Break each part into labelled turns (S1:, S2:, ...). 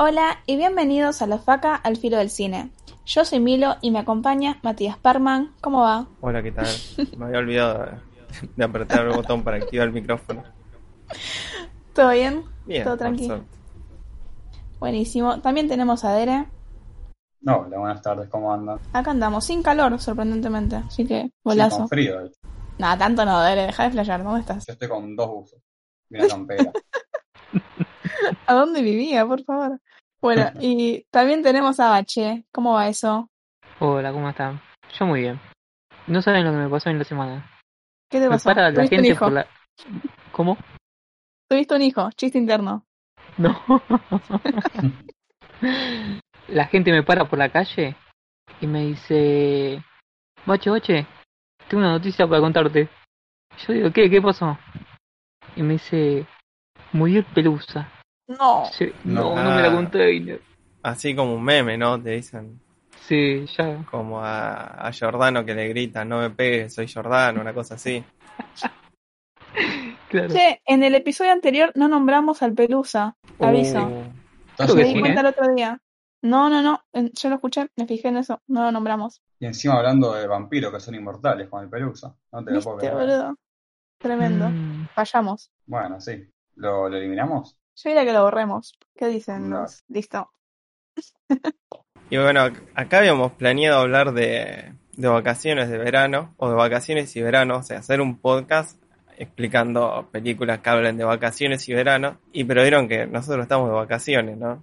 S1: Hola y bienvenidos a La Faca al Filo del Cine. Yo soy Milo y me acompaña Matías Parman. ¿Cómo va?
S2: Hola, ¿qué tal? Me había olvidado de apretar el botón para activar el micrófono.
S1: ¿Todo bien?
S2: Bien,
S1: ¿Todo tranquilo? Buenísimo. También tenemos a Dere.
S3: No, hola, buenas tardes, ¿cómo andan?
S1: Acá andamos, sin calor, sorprendentemente. Así que,
S3: Sí,
S1: golazo.
S3: con frío, de hecho.
S1: Nada, tanto no, Dere, deja de flashear. ¿Dónde estás?
S3: Yo estoy con dos buzos y una campera.
S1: ¿A dónde vivía, por favor? Bueno, y también tenemos a Bache. ¿Cómo va eso?
S4: Hola, ¿cómo están? Yo muy bien. No saben lo que me pasó en la semana.
S1: ¿Qué te
S4: Me
S1: pasó?
S4: para la
S1: ¿Tuviste un
S4: gente
S1: hijo?
S4: por la... ¿Cómo?
S1: ¿Tuviste un hijo? Chiste interno.
S4: No. la gente me para por la calle y me dice... Bache, bache, tengo una noticia para contarte. Yo digo, ¿qué? ¿Qué pasó? Y me dice... Murió el pelusa.
S1: No.
S4: Sí, no,
S3: No.
S4: no me la conté. y no-
S2: Así como un meme, ¿no? Te dicen
S4: Sí, ya.
S2: como a, a Giordano que le gritan, no me pegues, soy Giordano, una cosa así.
S4: Claro.
S1: Che, en el episodio anterior no nombramos al Pelusa. Aviso.
S2: Uh,
S4: Creo
S1: Me di cuenta el otro día. No, no, no. Yo lo escuché, me fijé en eso. No lo nombramos.
S3: Y encima hablando de vampiros que son inmortales con el pelusa. No te lo puedo
S1: ¿Viste,
S3: creer.
S1: boludo? Tremendo.
S4: Mm,
S1: Fallamos.
S3: Bueno, sí. ¿Lo, lo eliminamos?
S1: Yo diría que lo borremos. ¿Qué dicen
S3: No.
S1: los? Listo.
S2: Y bueno, ac- acá habíamos planeado hablar de, de vacaciones de verano, o de vacaciones y verano, o sea, hacer un podcast explicando películas que hablen de vacaciones y verano, y pero vieron que nosotros estamos de vacaciones, ¿no?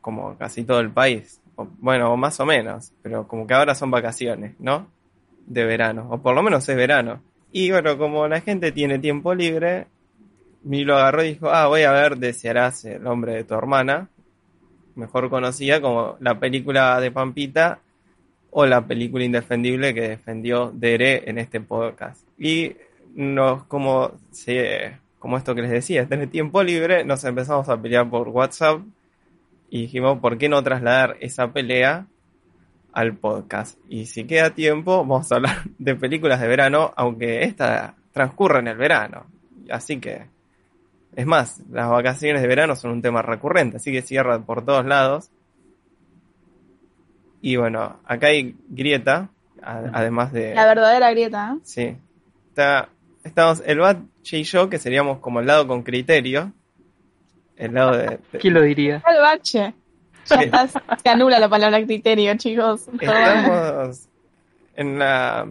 S2: Como casi todo el país. O- bueno, más o menos, pero como que ahora son vacaciones, ¿no? De verano, o por lo menos es verano. Y bueno, como la gente tiene tiempo libre, Milo agarró y dijo, ah, voy a ver Desearás el hombre de tu hermana, mejor conocida como la película de Pampita o la película indefendible que defendió Dere en este podcast. Y nos, como, se, como esto que les decía, tener tiempo libre, nos empezamos a pelear por WhatsApp y dijimos, ¿por qué no trasladar esa pelea al podcast? Y si queda tiempo, vamos a hablar de películas de verano, aunque esta transcurre en el verano. Así que, es más, las vacaciones de verano son un tema recurrente, así que cierra por todos lados. Y bueno, acá hay grieta, además de...
S1: La verdadera grieta, ¿eh?
S2: Sí. Está, estamos el Bache y yo, que seríamos como el lado con criterio. El lado de... de-
S4: ¿Quién lo diría?
S1: El bache. Ya está, se anula la palabra criterio, chicos.
S2: Estamos en la...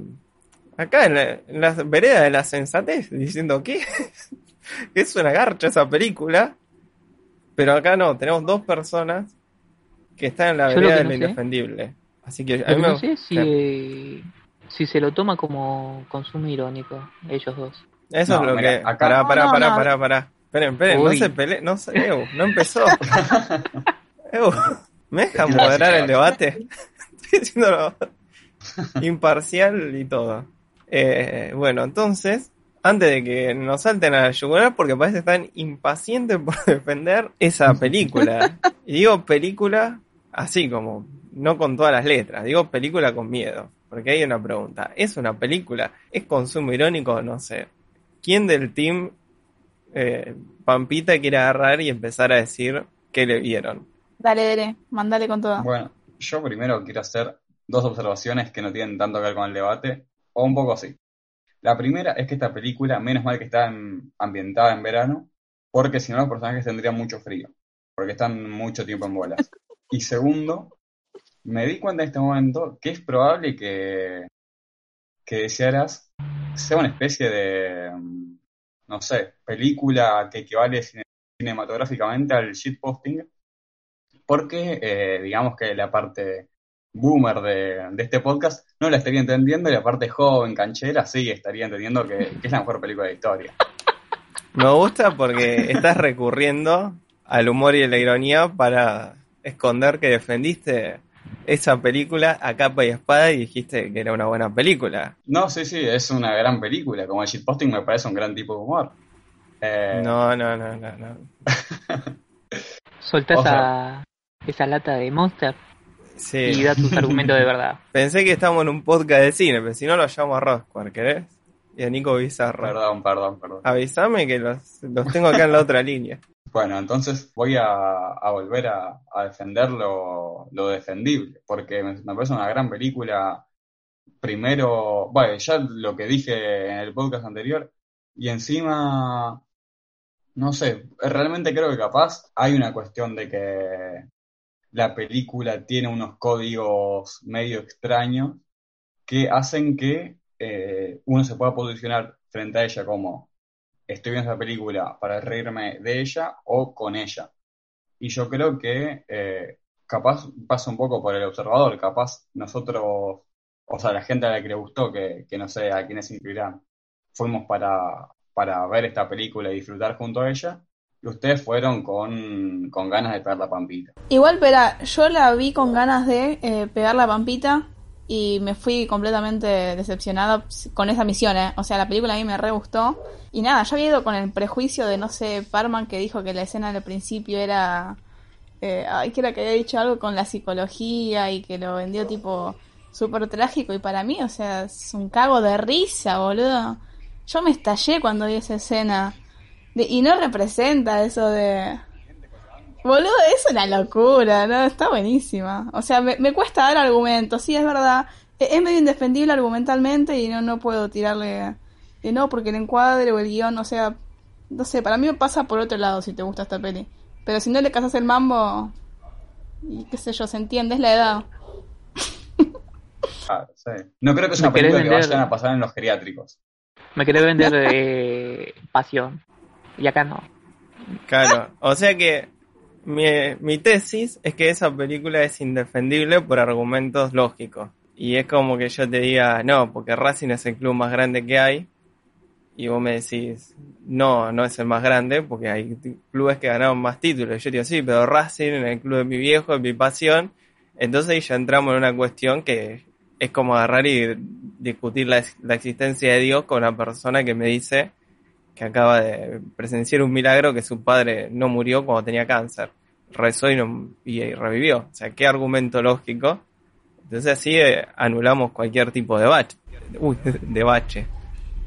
S2: Acá en la, en la vereda de la sensatez, diciendo que es una garcha esa película. Pero acá no, tenemos dos personas que están en la vereda de lo
S4: no sé-
S2: indefendible. Así que a
S4: Lo
S2: mí
S4: que
S2: me-
S4: no sé si, si se lo toma como consumo irónico, ellos dos.
S2: Eso
S3: No,
S2: es lo
S3: mira,
S2: que.
S3: acá-
S2: Pará, pará,
S1: no,
S2: pará,
S1: no.
S2: pará, pará. Esperen, esperen, no se pelee, no se, Ew, no empezó. Ew, ¿me deja moderar el debate? Estoy haciéndolo imparcial y todo. Eh, bueno, entonces, antes de que nos salten a la yugular, porque parece que están impacientes por defender esa película. Y digo película así como, no con todas las letras, digo película con miedo. Porque hay una pregunta, ¿es una película? ¿Es consumo irónico? No sé. ¿Quién del team eh, Pampita quiere agarrar y empezar a decir qué le vieron?
S1: Dale, Dere, mandale con todo.
S3: Bueno, yo primero quiero hacer dos observaciones que no tienen tanto que ver con el debate, o un poco así. La primera es que esta película, menos mal que está en- ambientada en verano, porque si no los personajes tendrían mucho frío, porque están mucho tiempo en bolas. Y segundo, me di cuenta en este momento que es probable que, que desearas sea una especie de, mm, no sé, película que equivale cine- cinematográficamente al shitposting, porque eh, digamos que la parte boomer de, de este podcast no la estaría entendiendo y la parte joven, canchera, sí estaría entendiendo que, que es la mejor película de la historia.
S2: Me gusta porque estás recurriendo al humor y a la ironía para esconder que defendiste esa película a capa y espada y dijiste que era una buena película.
S3: No, sí, sí, es una gran película. Como el shitposting me parece un gran tipo de humor. Eh,
S2: No, no, no, no, no.
S4: Soltá
S3: O
S4: esa, esa lata de Monster y da tus argumentos de verdad.
S2: Pensé que estábamos en un podcast de cine, pero si no lo llamo a Rosquar, ¿querés? Y a Nico Bizarro.
S3: Perdón, perdón, perdón.
S2: Avísame que los, los tengo acá en la otra línea.
S3: Bueno, entonces voy a, volver a, a defender lo, defendible, porque me, me parece una gran película. Primero, bueno, ya lo que dije en el podcast anterior, y encima, no sé, realmente creo que capaz hay una cuestión de que la película tiene unos códigos medio extraños que hacen que eh, uno se pueda posicionar frente a ella como estoy viendo esa película para reírme de ella o con ella. Y yo creo que eh, capaz pasa un poco por el observador, capaz nosotros, o sea, la gente a la que le gustó, que, no sé a quiénes incluirán, fuimos para, para ver esta película y disfrutar junto a ella, y ustedes fueron con, con ganas de pegar la pampita.
S1: Igual, espera, yo la vi con ganas de eh, pegar la pampita y me fui completamente decepcionada con esa misión, ¿eh? O sea, la película a mí me re gustó. Y nada, yo había ido con el prejuicio de, no sé, Parman que dijo que la escena del principio era... Eh, ay, que era que había dicho algo con la psicología y que lo vendió tipo súper trágico. Y para mí, o sea, es un cago de risa, boludo. Yo me estallé cuando vi esa escena. De- y no representa eso de... Boludo, es una locura, ¿no? Está buenísima. O sea, me, me cuesta dar argumentos, sí, es verdad. E- Es medio indefendible argumentalmente y no, no puedo tirarle... de no, porque el encuadre o el guion, o sea... No sé, para mí me pasa por otro lado si te gusta esta peli. Pero si no le casas el mambo... Y qué sé yo, se entiende, es la edad.
S3: Ah, sí. No creo que sea una
S4: ¿Me querés
S3: película que
S4: vender?
S3: vayan a pasar en los geriátricos.
S4: Me querés vender eh, pasión. Y acá no.
S2: Claro, o sea que mi, mi tesis es que esa película es indefendible por argumentos lógicos. Y es como que yo te diga, no, porque Racing es el club más grande que hay. Y vos me decís, no, no es el más grande, porque hay clubes que ganaron más títulos. Yo digo, sí, pero Racing en el club de mi viejo, es mi pasión. Entonces ya entramos en una cuestión que es como agarrar y discutir la, la existencia de Dios con una persona que me dice que acaba de presenciar un milagro que su padre no murió cuando tenía cáncer. Rezó y, no, y revivió. O sea, ¿qué argumento lógico? Entonces así eh, anulamos cualquier tipo de bache. Uy, de bache.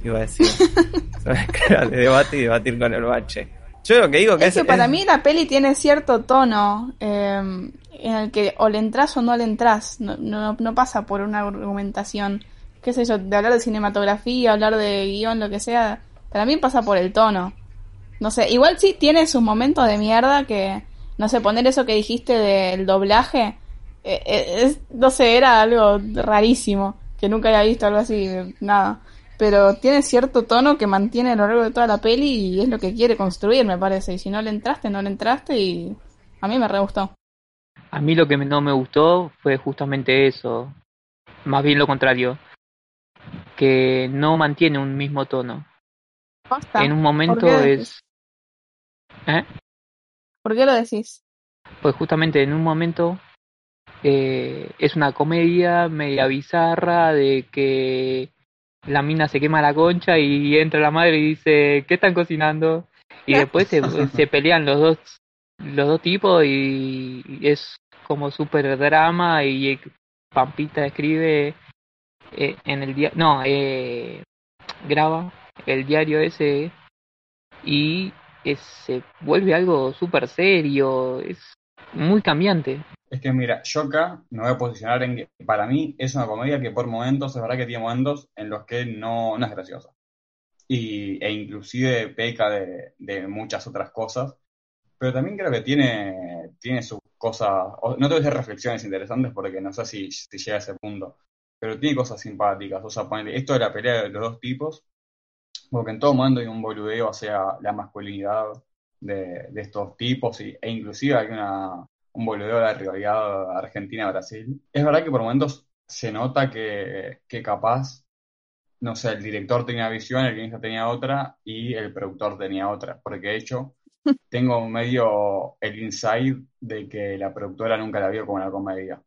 S2: Iba a decir. de debate y debatir con el bache. Yo lo que digo que
S1: Es
S2: es...
S1: que para
S2: es-
S1: mí la peli tiene cierto tono eh, en el que o le entras o no le entras. No, no, no pasa por una argumentación, qué sé yo, de hablar de cinematografía, hablar de guion, lo que sea. Mí pasa por el tono. No sé, igual sí tiene sus momentos de mierda que, no sé, poner eso que dijiste del doblaje, eh, eh, no sé, era algo rarísimo, que nunca había visto algo así, nada. Pero tiene cierto tono que mantiene a lo largo de toda la peli y es lo que quiere construir, me parece. Y si no le entraste, no le entraste y a mí me re gustó.
S4: A mí lo que no me gustó fue justamente eso. Más bien lo contrario. Que no mantiene un mismo tono.
S1: Basta.
S4: En un momento
S1: ¿Por qué
S4: es... ¿Eh?
S1: ¿Por qué lo decís?
S4: Pues justamente en un momento eh, es una comedia media bizarra de que la mina se quema la concha y entra la madre y dice, ¿qué están cocinando? Y después se, se pelean los dos los dos tipos y es como súper drama y Pampita escribe eh, en el día no eh, graba el diario ese y es- se vuelve algo súper serio es muy cambiante
S3: Es que mira, yo acá me voy a posicionar en que para mí es una comedia que por momentos, es verdad que tiene momentos en los que no, no es graciosa. Y, e inclusive peca de, de muchas otras cosas. Pero también creo que tiene, tiene sus cosas, no te voy a decir reflexiones interesantes porque no sé si, si llega a ese punto, pero tiene cosas simpáticas. O sea, esto de la pelea de los dos tipos, porque en todo momento hay un boludeo hacia la masculinidad de, de estos tipos y, e inclusive hay una, un boludeo de la rivalidad Argentina-Brasil. Es verdad que por momentos se nota que, que capaz, no sé, el director tenía una visión, el guionista tenía otra y el productor tenía otra, porque de hecho tengo medio el inside de que la productora nunca la vio como una comedia.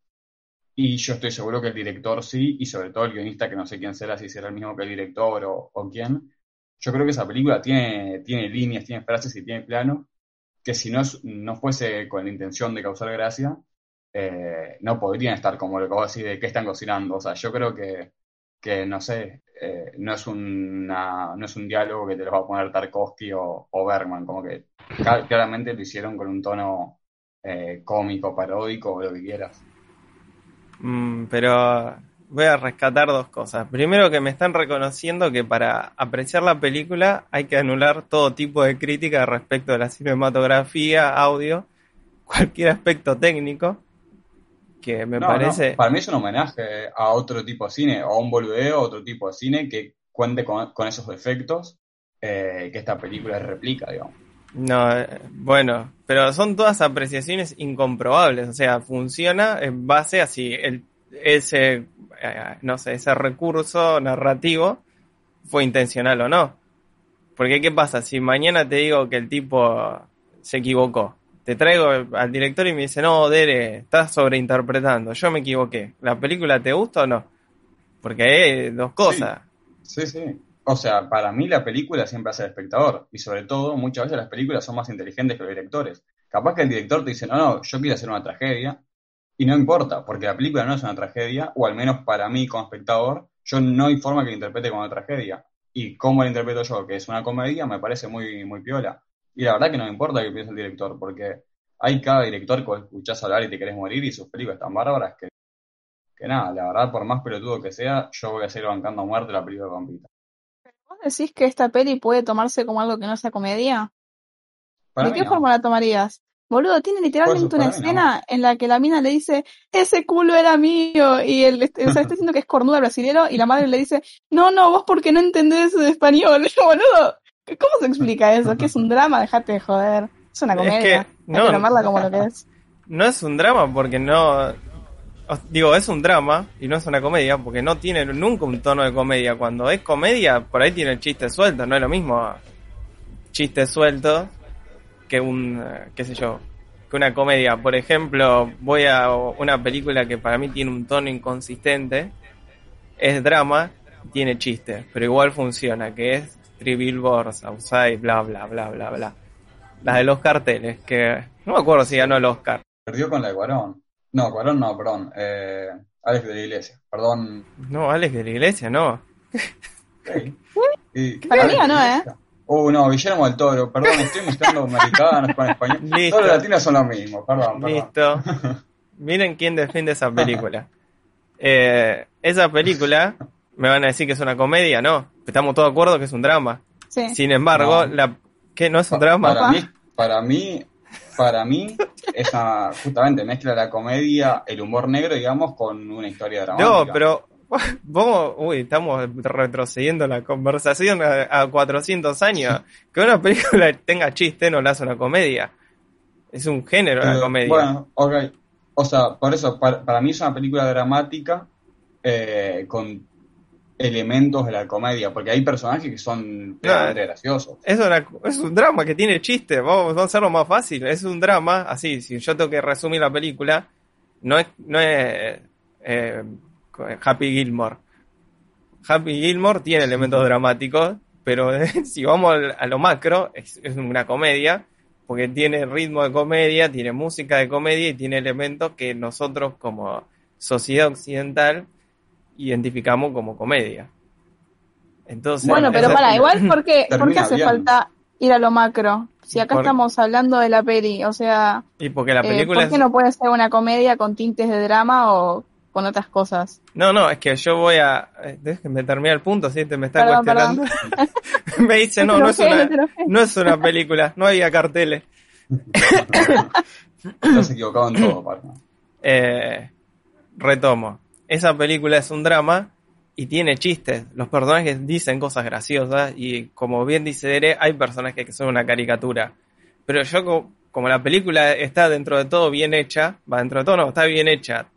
S3: Y yo estoy seguro que el director sí, y sobre todo el guionista, que no sé quién será, si será el mismo que el director o, o quién, yo creo que esa película tiene, tiene líneas, tiene frases y tiene plano, que si no, no fuese con la intención de causar gracia, eh, no podrían estar como lo que vos de qué están cocinando. O sea, yo creo que, que no sé, eh, no, es una, no es un diálogo que te lo va a poner Tarkovsky o, o Bergman, como que claramente lo hicieron con un tono eh, cómico, paródico o lo que quieras.
S2: Mm, pero voy a rescatar dos cosas. Primero que me están reconociendo que para apreciar la película hay que anular todo tipo de crítica respecto de la cinematografía, audio, cualquier aspecto técnico, que me parece...
S3: Para mí es un homenaje a otro tipo de cine, o a un boludeo, a otro tipo de cine que cuente con, esos defectos eh, que esta película replica, digamos.
S2: No, eh, bueno, pero son todas apreciaciones incomprobables, o sea, funciona en base a si el, ese, eh, no sé, ese recurso narrativo fue intencional o no. Porque ¿qué pasa? Si mañana te digo que el tipo se equivocó, te traigo al director y me dice, no, Dere, estás sobreinterpretando, yo me equivoqué, ¿la película te gusta o no? Porque hay dos cosas.
S3: sí. sí. O sea, para mí la película siempre hace el espectador. Y sobre todo, muchas veces las películas son más inteligentes que los directores. Capaz que el director te dice, no, no, yo quiero hacer una tragedia. Y no importa, porque la película no es una tragedia, o al menos para mí como espectador, yo no hay forma que la interprete como una tragedia. Y cómo la interpreto yo, que es una comedia, me parece muy, muy piola. Y la verdad que no me importa que piense el director, porque hay cada director que escuchás hablar y te querés morir y sus películas están bárbaras que, que nada, la verdad, por más pelotudo que sea, yo voy a seguir bancando a muerte la película de Pampita
S1: decís que esta peli puede tomarse como algo que no sea comedia? ¿De qué forma la tomarías? Boludo, tiene literalmente una escena en la que la mina le dice, ese culo era mío, y él o sea, está diciendo que es cornuda brasilero, y la madre le dice, no, no, vos porque no entendés de español. Boludo, ¿cómo se explica eso? ¿Que es un drama? Dejate de joder. Es una comedia. no, Hay que como lo que es.
S2: No es un drama porque no, digo, es un drama y no es una comedia porque no tiene nunca un tono de comedia. Cuando es comedia, por ahí tiene el chiste suelto, no es lo mismo chiste suelto que un, qué sé yo, que una comedia. Por ejemplo, voy a una película que para mí tiene un tono inconsistente, es drama, tiene chistes, pero igual funciona, que es Three Billboards Outside, bla, bla, bla, bla, bla. La de los carteles, que no me acuerdo si ganó el Oscar.
S3: Perdió con la de Guarón. No, Cuarón no, perdón. Eh, Alex de la Iglesia, perdón.
S2: No, Alex de la Iglesia, no.
S1: Para mí no, ¿eh?
S3: Uh, no, Guillermo del Toro, perdón, estoy mezclando americanos con español. Listo. Todos los latinos son lo mismo, perdón, perdón.
S2: Listo. Miren quién defiende esa película. Eh, esa película, me van a decir que es una comedia, no. Estamos todos de acuerdo que es un drama. Sí. Sin embargo, la ¿qué no es un drama?
S3: Para mí, para mí para mí, esa justamente mezcla la comedia, el humor negro, digamos, con una historia dramática.
S2: No, pero vamos, uy, estamos retrocediendo la conversación a, 400 años. Que una película tenga chiste no la hace una comedia. Es un género la comedia.
S3: Bueno, ok. O sea, por eso, para, mí es una película dramática eh, con elementos de la comedia, porque hay personajes que son graciosos.
S2: Es, es un drama que tiene chiste, vamos, a hacerlo más fácil. Es un drama, así, si yo tengo que resumir la película, no es, no es eh, Happy Gilmore. Happy Gilmore tiene elementos dramáticos, pero si vamos a lo macro, es, es una comedia, porque tiene ritmo de comedia, tiene música de comedia y tiene elementos que nosotros como sociedad occidental identificamos como comedia. Entonces,
S1: bueno, pero para, igual, ¿por qué, hace falta ir a lo macro? Si acá estamos hablando de la peli, o sea,
S2: y porque la eh, película
S1: ¿por qué no puede ser una comedia con tintes de drama o con otras cosas?
S2: No, no, es que yo voy a... Eh, déjeme terminar el punto, si te me está cuestionando. me dice, no, no es, una, no es una película, no había carteles.
S3: Estás equivocado en todo,
S2: Eh, retomo esa película es un drama y tiene chistes. Los personajes dicen cosas graciosas y como bien dice Dere, hay personajes que son una caricatura. Pero yo como, la película está dentro de todo bien hecha, va dentro de todo no, está bien hecha,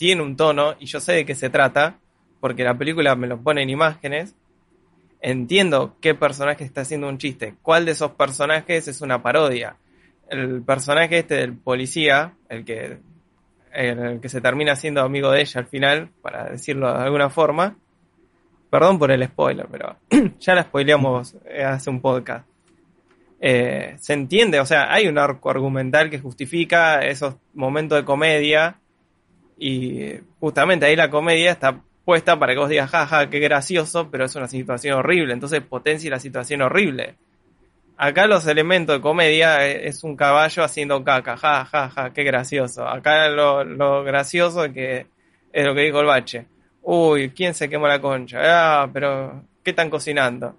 S2: tiene un tono y yo sé de qué se trata, porque la película me lo pone en imágenes, entiendo qué personaje está haciendo un chiste, cuál de esos personajes es una parodia. El personaje este del policía, el que el que se termina siendo amigo de ella al final, para decirlo de alguna forma, perdón por el spoiler, pero ya la spoileamos eh, hace un podcast. Eh, se entiende, o sea, hay un arco argumental que justifica esos momentos de comedia y justamente ahí la comedia está puesta para que vos digas, jaja, qué gracioso, pero es una situación horrible, entonces potencia la situación horrible. Acá los elementos de comedia eh, es un caballo haciendo caca, jajaja, qué gracioso. Acá lo, lo gracioso es que es lo que dijo el bache. Uy, ¿quién se quemó la concha? Ah, pero ¿qué están cocinando?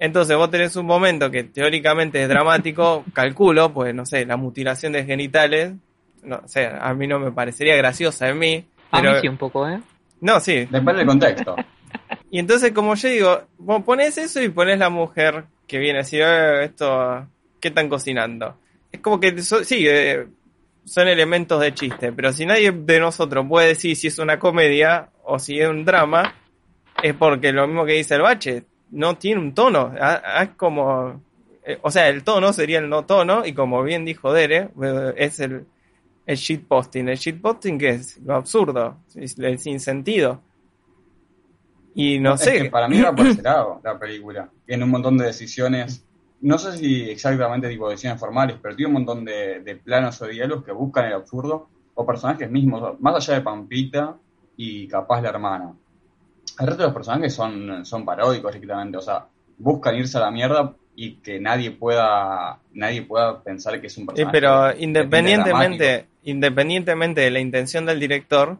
S2: Entonces vos tenés un momento que teóricamente es dramático, calculo, pues no sé, la mutilación de genitales, no sé, a mí no me parecería graciosa en mí. Pero...
S4: A mí sí un poco, ¿eh?
S2: No, sí.
S3: Depende del contexto.
S2: Y entonces, como yo digo, vos pones eso y pones la mujer que viene a decir, eh, esto, ¿qué están cocinando? Es como que, so, sí, eh, son elementos de chiste, pero si nadie de nosotros puede decir si es una comedia o si es un drama, es porque lo mismo que dice el bache, no tiene un tono, es como, eh, o sea, el tono sería el no tono, y como bien dijo Dere, eh, es el, el shitposting. El shitposting que es lo absurdo, el sinsentido. Y no,
S3: no
S2: sé.
S3: Es que para mí va por ese lado la película. Tiene un montón de decisiones, no sé si exactamente tipo decisiones formales, pero tiene un montón de, de planos o diálogos que buscan el absurdo, o personajes mismos, más allá de Pampita y capaz la hermana. El resto de los personajes son, son paródicos directamente, o sea, buscan irse a la mierda y que nadie pueda nadie pueda pensar que es un personaje.
S2: Sí, pero independientemente independientemente de la intención del director,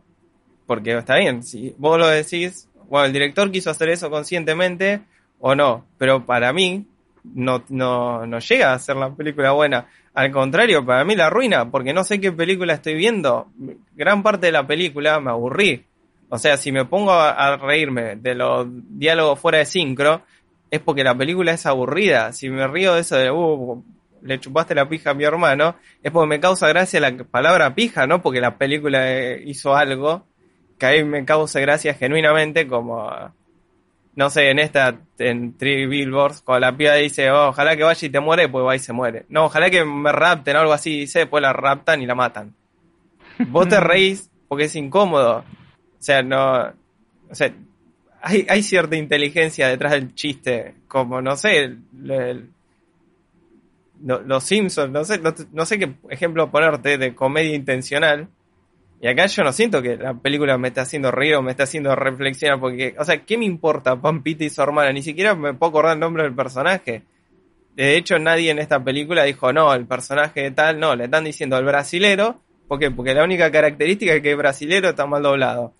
S2: porque está bien, si vos lo decís, bueno, el director quiso hacer eso conscientemente o no, pero para mí no, no, no llega a ser la película buena. Al contrario, para mí la arruina, porque no sé qué película estoy viendo. Gran parte de la película me aburrí. O sea, si me pongo a, a reírme de los diálogos fuera de sincro, es porque la película es aburrida. Si me río de eso de, uh, le chupaste la pija a mi hermano, es porque me causa gracia la palabra pija, no porque la película hizo algo que a mí me causa gracia genuinamente, como, no sé, en esta, en Three Billboards, cuando la piba dice, oh, ojalá que vaya y te muere, pues va y se muere. No, ojalá que me rapten o algo así, dice, después la raptan y la matan. Vos te reís porque es incómodo. O sea, no, o sea, hay, hay cierta inteligencia detrás del chiste, como, no sé, el, el, los Simpsons, no sé, no, sé qué ejemplo ponerte de comedia intencional. Y acá yo no siento que la película me está haciendo reír o me está haciendo reflexionar, porque, o sea, ¿qué me importa Pampita y su hermana? Ni siquiera me puedo acordar el nombre del personaje. De hecho, nadie en esta película dijo, no, el personaje de tal, no, le están diciendo al brasilero, ¿por qué? Porque la única característica es que el brasilero está mal doblado.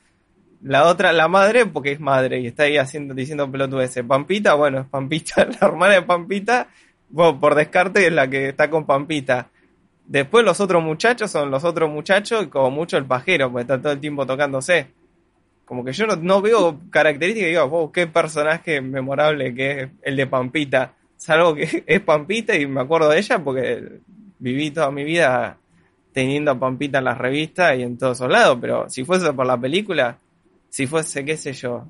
S2: La otra, la madre, porque es madre y está ahí haciendo, diciendo pelotudeces. Pampita, bueno, es Pampita, la hermana de Pampita, por descarte es la que está con Pampita. Después los otros muchachos son los otros muchachos y como mucho el pajero, porque está todo el tiempo tocándose. Como que yo no, no veo características y digo, oh, qué personaje memorable que es el de Pampita. Salvo que es Pampita y me acuerdo de ella porque viví toda mi vida teniendo a Pampita en las revistas y en todos esos lados, pero si fuese por la película, si fuese, qué sé yo,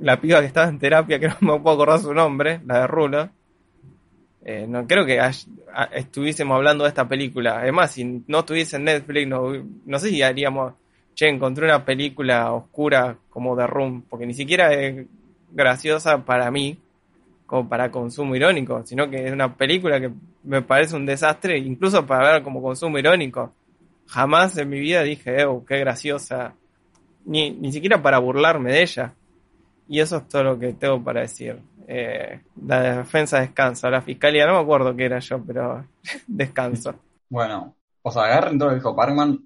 S2: la piba que estaba en terapia, que no me puedo acordar su nombre, la de Rulo, eh, no creo que estuviésemos hablando de esta película. Además, si no estuviese en Netflix, no, no sé si haríamos, che, encontré una película oscura como The Room, porque ni siquiera es graciosa para mí, como para consumo irónico, sino que es una película que me parece un desastre, incluso para ver como consumo irónico. Jamás en mi vida dije, oh, qué graciosa, ni, ni siquiera para burlarme de ella. Y eso es todo lo que tengo para decir. Eh, la defensa descansa, la fiscalía, no me acuerdo qué era yo, pero descanso.
S3: Bueno, o sea, agarren todo lo que dijo Parkman,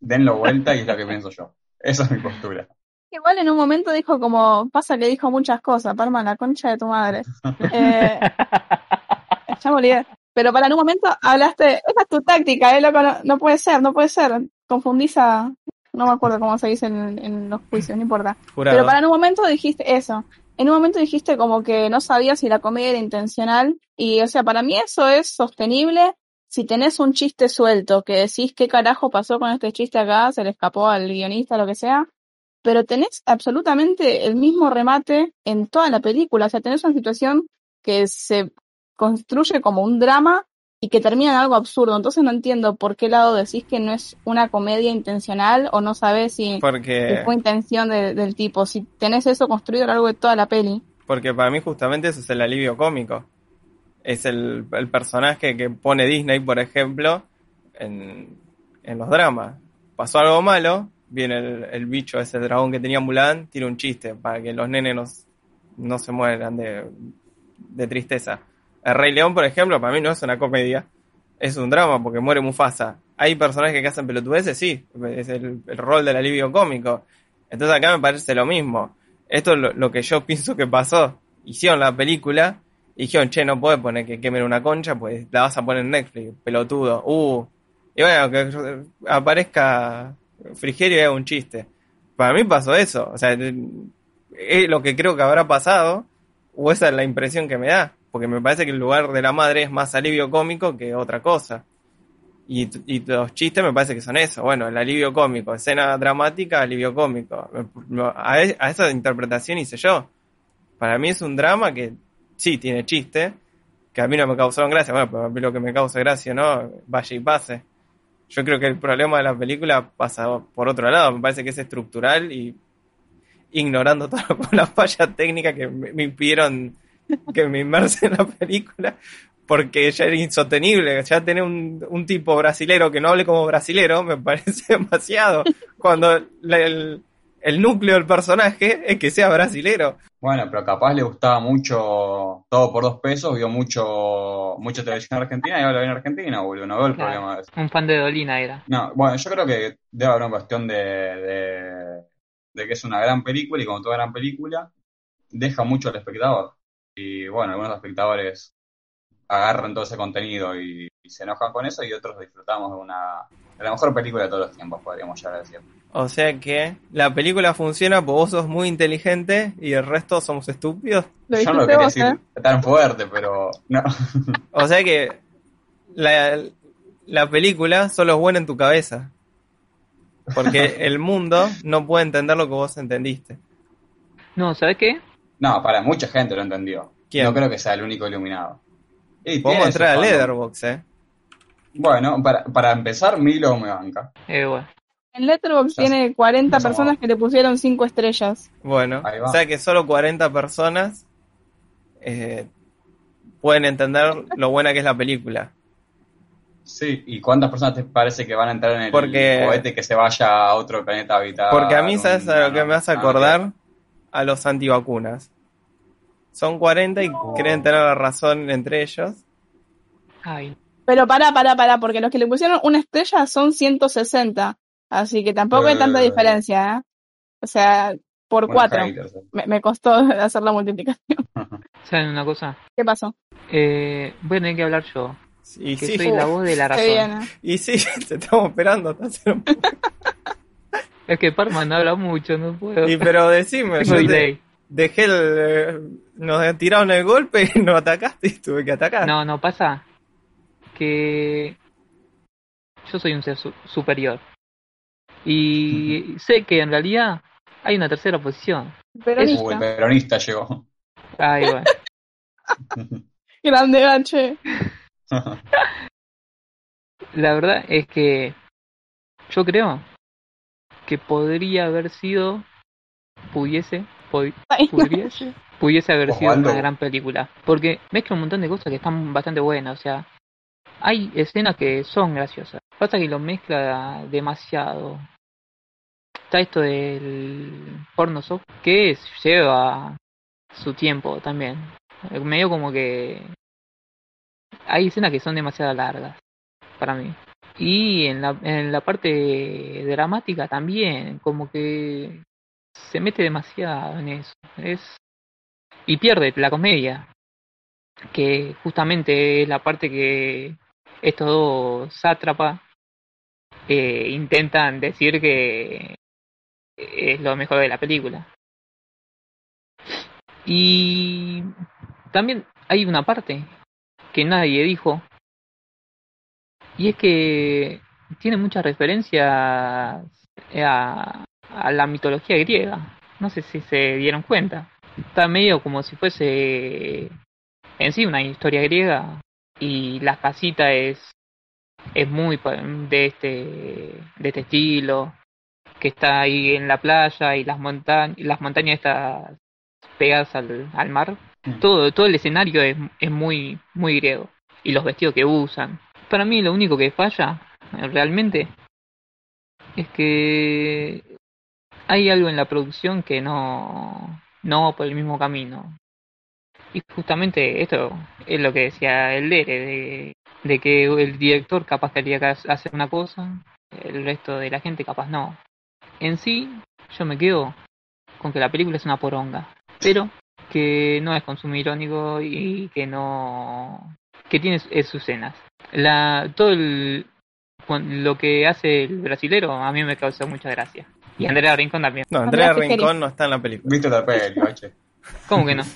S3: denlo vuelta y es lo que pienso yo. Esa es mi postura.
S1: Igual en un momento dijo como, pasa que dijo muchas cosas, Parman, la concha de tu madre. Eh, ya me olvidé. Pero para en un momento hablaste, esa es tu táctica, ¿eh, loco? No, no puede ser, no puede ser. Confundís a, no me acuerdo cómo se dice en, en los juicios, no importa.
S2: Jurado.
S1: Pero para en un momento dijiste eso. En un momento dijiste como que no sabías si la comedia era intencional. Y, o sea, para mí eso es sostenible si tenés un chiste suelto, que decís qué carajo pasó con este chiste acá, se le escapó al guionista, lo que sea. Pero tenés absolutamente el mismo remate en toda la película. O sea, tenés una situación que se construye como un drama y que termina en algo absurdo. Entonces no entiendo por qué lado decís que no es una comedia intencional o no sabes si, fue intención de- del tipo. Si tenés eso construido a lo largo de toda la peli.
S2: porque para mí justamente eso es el alivio cómico. Es el, el personaje que pone Disney, por ejemplo, en, en los dramas. Pasó algo malo, viene el, el bicho, ese dragón que tenía Mulan, tira un chiste para que los nenes no, no se mueran de, de tristeza. El Rey León, por ejemplo, para mí no es una comedia, es un drama porque muere Mufasa. Hay personajes que hacen pelotudeces, sí, es el, el rol del alivio cómico. Entonces acá me parece lo mismo. Esto es lo, que yo pienso que pasó. Hicieron la película y dijeron, che, no puedes poner que quemen una concha, pues la vas a poner en Netflix, pelotudo. Uh. Y bueno, que aparezca Frigerio y haga un chiste. Para mí pasó eso. O sea, es lo que creo que habrá pasado, o esa es la impresión que me da. Porque me parece que el lugar de la madre es más alivio cómico que otra cosa. Y, y los chistes me parece que son eso. Bueno, el alivio cómico, escena dramática, alivio cómico. A, e- a esa interpretación hice yo. Para mí es un drama que sí tiene chiste, que a mí no me causaron gracia. Bueno, pero a mí lo que me causa gracia, ¿no? Vaya y pase. Yo creo que el problema de la película pasa por otro lado. Me parece que es estructural y ignorando todas las fallas técnicas que me, me impidieron que me inmerse en la película porque ya era insostenible. Ya tener un, un tipo brasilero que no hable como brasilero me parece demasiado. Cuando la- el, el núcleo del personaje es que sea brasilero.
S3: Bueno, pero capaz le gustaba mucho todo por dos pesos, vio mucho, mucha televisión argentina y ahora viene Argentina, boludo. No veo el
S4: Claro.
S3: problema de eso.
S4: Un fan de Dolina era.
S3: No, bueno, yo creo que debe haber una cuestión de, de, de que es una gran película y como toda gran película, deja mucho al espectador. Y bueno, algunos espectadores agarran todo ese contenido y, y se enojan con eso y otros disfrutamos de una de la mejor película de todos los tiempos, podríamos llegar a decir.
S2: O sea que la película funciona porque vos sos muy inteligente y el resto somos estúpidos.
S1: Lo
S3: Yo no lo quería
S1: vos,
S3: decir
S1: ¿eh?
S3: tan fuerte, pero no.
S2: O sea que la, la película solo es buena en tu cabeza. Porque el mundo no puede entender lo que vos entendiste.
S4: No, ¿sabes qué?
S3: No, para mucha gente lo entendió.
S2: ¿Quién?
S3: No creo que sea el único iluminado. Y
S2: Podemos entrar a. Leatherbox, ¿eh?
S3: Bueno, para, para empezar, Milo me banca.
S4: Eh, bueno.
S1: En Letterboxd tiene 40
S3: ya somos
S1: personas que le pusieron 5 estrellas.
S2: Bueno, o sea que solo 40 personas eh, pueden entender lo buena que es la película.
S3: Sí, ¿y cuántas personas te parece que van a entrar en el
S2: Porque-
S3: cohete que se vaya a otro planeta habitado?
S2: Porque a mí, ¿sabes a lo que me hace acordar? A los antivacunas. Son 40 y creen tener la razón entre ellos.
S4: Ay,
S1: Pero pará, pará, pará, porque los que le pusieron una estrella son 160. Así que tampoco hay tanta
S3: Eh.
S1: diferencia, ¿eh? O sea, por cuatro.
S3: haters, eh.
S1: Me, me costó hacer la multiplicación.
S4: ¿saben una cosa?
S1: ¿Qué pasó?
S4: Eh, voy a tener que hablar yo. Que
S2: sí,
S4: soy la voz de la razón.
S1: bien, ¿eh?
S2: y sí, te estamos esperando hasta hacer un...
S4: Es que Parman habla mucho, no puedo.
S2: Y pero decime, yo te- dejé el... eh, Nos tiraron el golpe y nos atacaste y tuve que atacar.
S4: No, no, pasa que yo soy un ser su- superior. Y sé que en realidad hay una tercera posición.
S3: Uh, el
S1: Peronista.
S3: peronista llegó.
S4: Ahí va.
S1: Grande H.
S4: La verdad es que yo creo que podría haber sido, pudiese, pod-
S1: Ay, no.
S4: pudiese, pudiese haber sido una gran película. Porque mezcla un montón de cosas que están bastante buenas. O sea, hay escenas que son graciosas. Pasa que lo mezcla demasiado. Está esto del porno soft, que es, lleva su tiempo también. Medio como que hay escenas que son demasiado largas para mí. Y en la, en la parte dramática también, como que se mete demasiado en eso. Es y pierde la comedia, que justamente es la parte que estos dos sátrapas eh, intentan decir que es lo mejor de la película. Y también hay una parte que nadie dijo, y es que tiene muchas referencias a, a la mitología griega. No sé si se dieron cuenta. Está medio como si fuese en sí una historia griega y la casita es es muy de este de este estilo que está ahí en la playa y las montañas las montañas estas pegadas al, al mar
S3: Mm.
S4: todo todo el escenario es, es muy muy griego y los vestidos que usan para mí lo único que falla realmente es que hay algo en la producción que no no va por el mismo camino y justamente esto es lo que decía el Dere, de, que el director capaz quería que ha- hacer una cosa, el resto de la gente capaz no. En sí, yo me quedo con que la película es una poronga, pero que no es consumo irónico y que no... que tiene su- sus escenas. La, todo el, cuan- lo que hace el brasilero a mí me causa mucha gracia. Y Andrea Rincón también.
S2: No, Andrea Rincón no está en la película.
S3: ¿Viste la peli?
S4: ¿Cómo que no?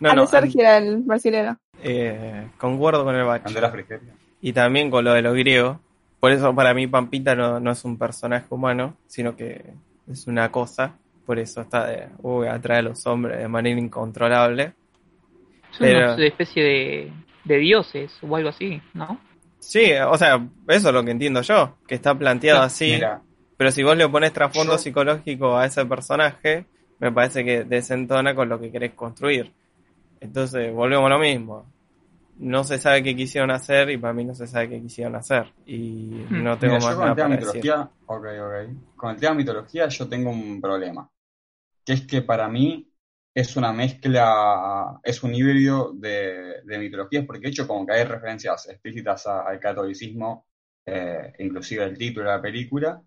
S2: No, no,
S1: Sergio era el brasilero.
S2: eh, concuerdo con el bache.
S3: Andrea Frigerio.
S2: Y también con lo de los griegos. Por eso para mí Pampita no, no es un personaje humano, sino que es una cosa. Por eso está de, uy, atrae a los hombres de manera incontrolable. Pero-
S4: una especie de, de dioses o algo así, ¿no?
S2: Sí, o sea, eso es lo que entiendo yo, que está planteado así.
S3: Mira,
S2: Pero si vos le pones trasfondo
S3: Yo-
S2: psicológico a ese personaje, me parece que desentona con lo que querés construir. Entonces, volvemos a lo mismo. No se sabe qué quisieron hacer y para mí no se sabe qué quisieron hacer. Y
S4: Hmm.
S2: no tengo
S3: mira,
S2: más
S3: yo con
S2: nada
S3: el tema
S2: para decir.
S3: mitología, ok, ok. Con el tema mitología yo tengo un problema. Que es que para mí es una mezcla, es un híbrido de, de mitologías, porque de hecho como que hay referencias explícitas a- al catolicismo, eh, inclusive el título de la película.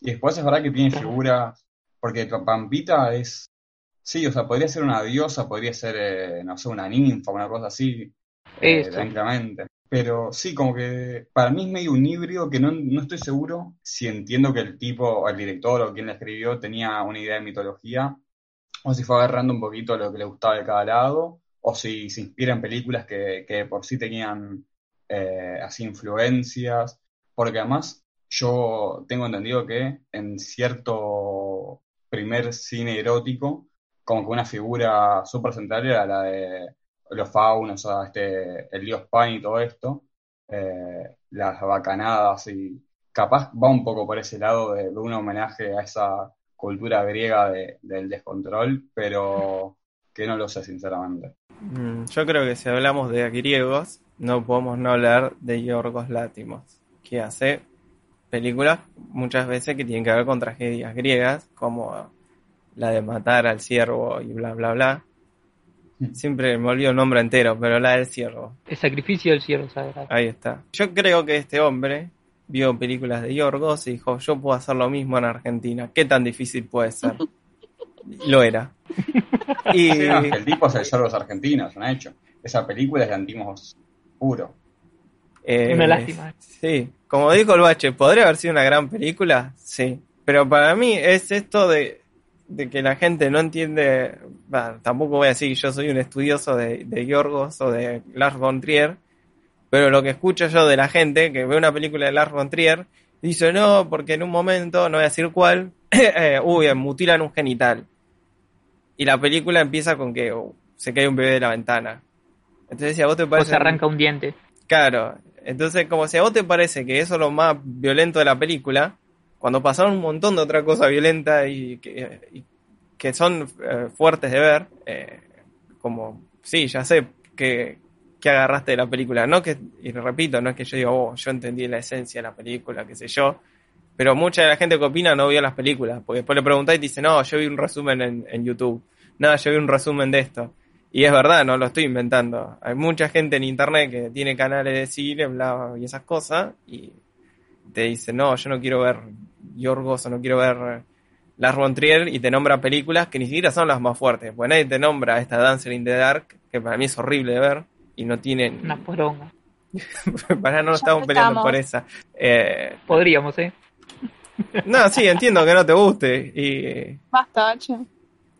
S3: Y después es verdad que tiene figuras, porque Pampita es, sí, o sea, podría ser una diosa, podría ser, eh, no sé, una ninfa, una cosa así, eh, tranquilamente. Pero sí, como que para mí es medio un híbrido que no, no estoy seguro si entiendo que el tipo, el director o quien la escribió tenía una idea de mitología, o si fue agarrando un poquito lo que le gustaba de cada lado, o si se inspira en películas que, que por sí tenían eh, así influencias, porque además yo tengo entendido que en cierto primer cine erótico, como que una figura súper central era la de los faunos, o sea, este, el dios Pan y todo esto, eh, las bacanadas y capaz va un poco por ese lado de, de un homenaje a esa cultura griega de- del descontrol, pero que no lo sé sinceramente.
S2: Mm, Yo creo que si hablamos de griegos, no podemos no hablar de Yorgos Látimos, que hace películas muchas veces que tienen que ver con tragedias griegas, como la de matar al ciervo y bla, bla, bla. Siempre me olvido el nombre entero, pero la del ciervo.
S4: El sacrificio del cielo sagrado.
S2: Ahí está. Yo creo que este hombre vio películas de Yorgos y dijo, yo puedo hacer lo mismo en Argentina. ¿Qué tan difícil puede ser? Lo era. Y...
S3: Sí, no, el tipo es el Yorgos argentino, es un hecho. Esa película es de antimos puro.
S2: Eh,
S4: Una lástima.
S2: Sí, como dijo el Bache, ¿podría haber sido una gran película? Sí, pero para mí es esto de, de que la gente no entiende, tampoco voy a decir que yo soy un estudioso de, de Yorgos o de Lars von Trier, pero lo que escucho yo de la gente que ve una película de Lars von Trier, dice no, porque en un momento, no voy a decir cuál, eh, uy, mutilan un genital. Y la película empieza con que uh, se cae un bebé de la ventana. Entonces, si a vos te
S4: O
S2: parece...
S4: se arranca un diente.
S2: Claro, entonces como si a vos te parece que eso es lo más violento de la película, cuando pasaron un montón de otra cosa violenta y que, y que son eh, fuertes de ver, eh, como, sí, ya sé que, que agarraste de la película, no que, y repito, no es que yo diga, oh, yo entendí la esencia de la película, qué sé yo, pero mucha de la gente que opina no vio las películas, porque después le preguntáis y dice, no, yo vi un resumen en, YouTube, no, yo vi un resumen de esto. Y es verdad, no lo estoy inventando. Hay mucha gente en internet que tiene canales de cine, bla, y esas cosas, y te dice, no, yo no quiero ver Yorgos o no quiero ver Lars von Trier, y te nombra películas que ni siquiera son las más fuertes. Pues nadie te nombra esta Dancer in the Dark, que para mí es horrible de ver, y no tienen...
S4: Una poronga.
S2: para no
S1: Ya
S2: estamos peleando
S1: estamos.
S2: por esa. Eh,
S4: Podríamos, ¿eh?
S2: no, sí, entiendo que no te guste, y...
S1: Basta, bache.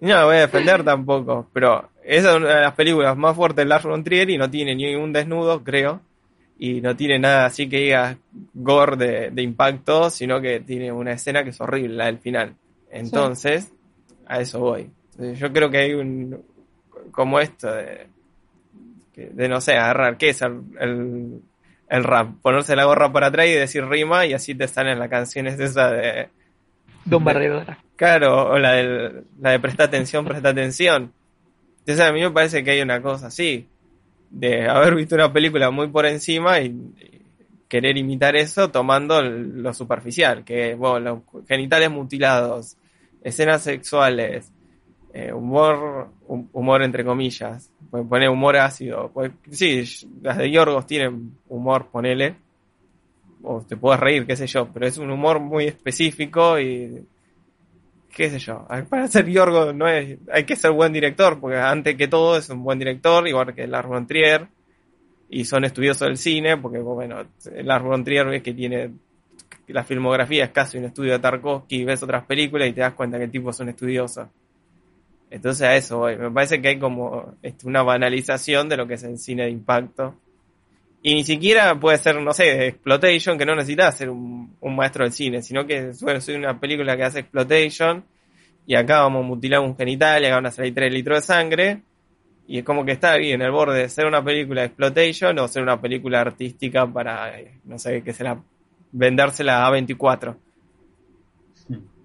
S2: y No, me voy a defender tampoco, pero esa es una de las películas más fuertes de Lars von Trier y no tiene ni un desnudo, creo, y no tiene nada así que diga gore de, de impacto, sino que tiene una escena que es horrible, la del final. Entonces, a eso voy. Yo creo que hay un, como esto de, de no sé, agarrar, ¿qué es el, el, el rap? Ponerse la gorra para atrás y decir rima y así te salen las canciones esa de,
S4: Don Barredora.
S2: claro, o la, del, la de presta atención, presta atención. Entonces a mí me parece que hay una cosa así, de haber visto una película muy por encima y, y querer imitar eso tomando lo superficial, que bueno, los genitales mutilados, escenas sexuales, eh, humor, hum- humor entre comillas, pueden poner humor ácido, pues, sí, las de Yorgos tienen humor, ponele, o te puedes reír, qué sé yo, pero es un humor muy específico y qué sé yo, para ser Yorgos no es, hay que ser buen director, porque antes que todo es un buen director, igual que Lars von Trier, y son estudiosos del cine, porque bueno, Lars von Trier que tiene la filmografía es casi un estudio de Tarkovsky ves otras películas y te das cuenta que el tipo es un estudioso. Entonces a eso voy. Me parece que hay como este, una banalización de lo que es el cine de impacto. Y ni siquiera puede ser, no sé, Exploitation, que no necesitas ser un, maestro del cine, sino que bueno, soy una película que hace Exploitation y acá vamos a mutilar un genital y acá van a salir 3 litros de sangre. Y es como que está ahí en el borde de ser una película de Exploitation o ser una película artística para, eh, no sé, que se la vendérsela a 24.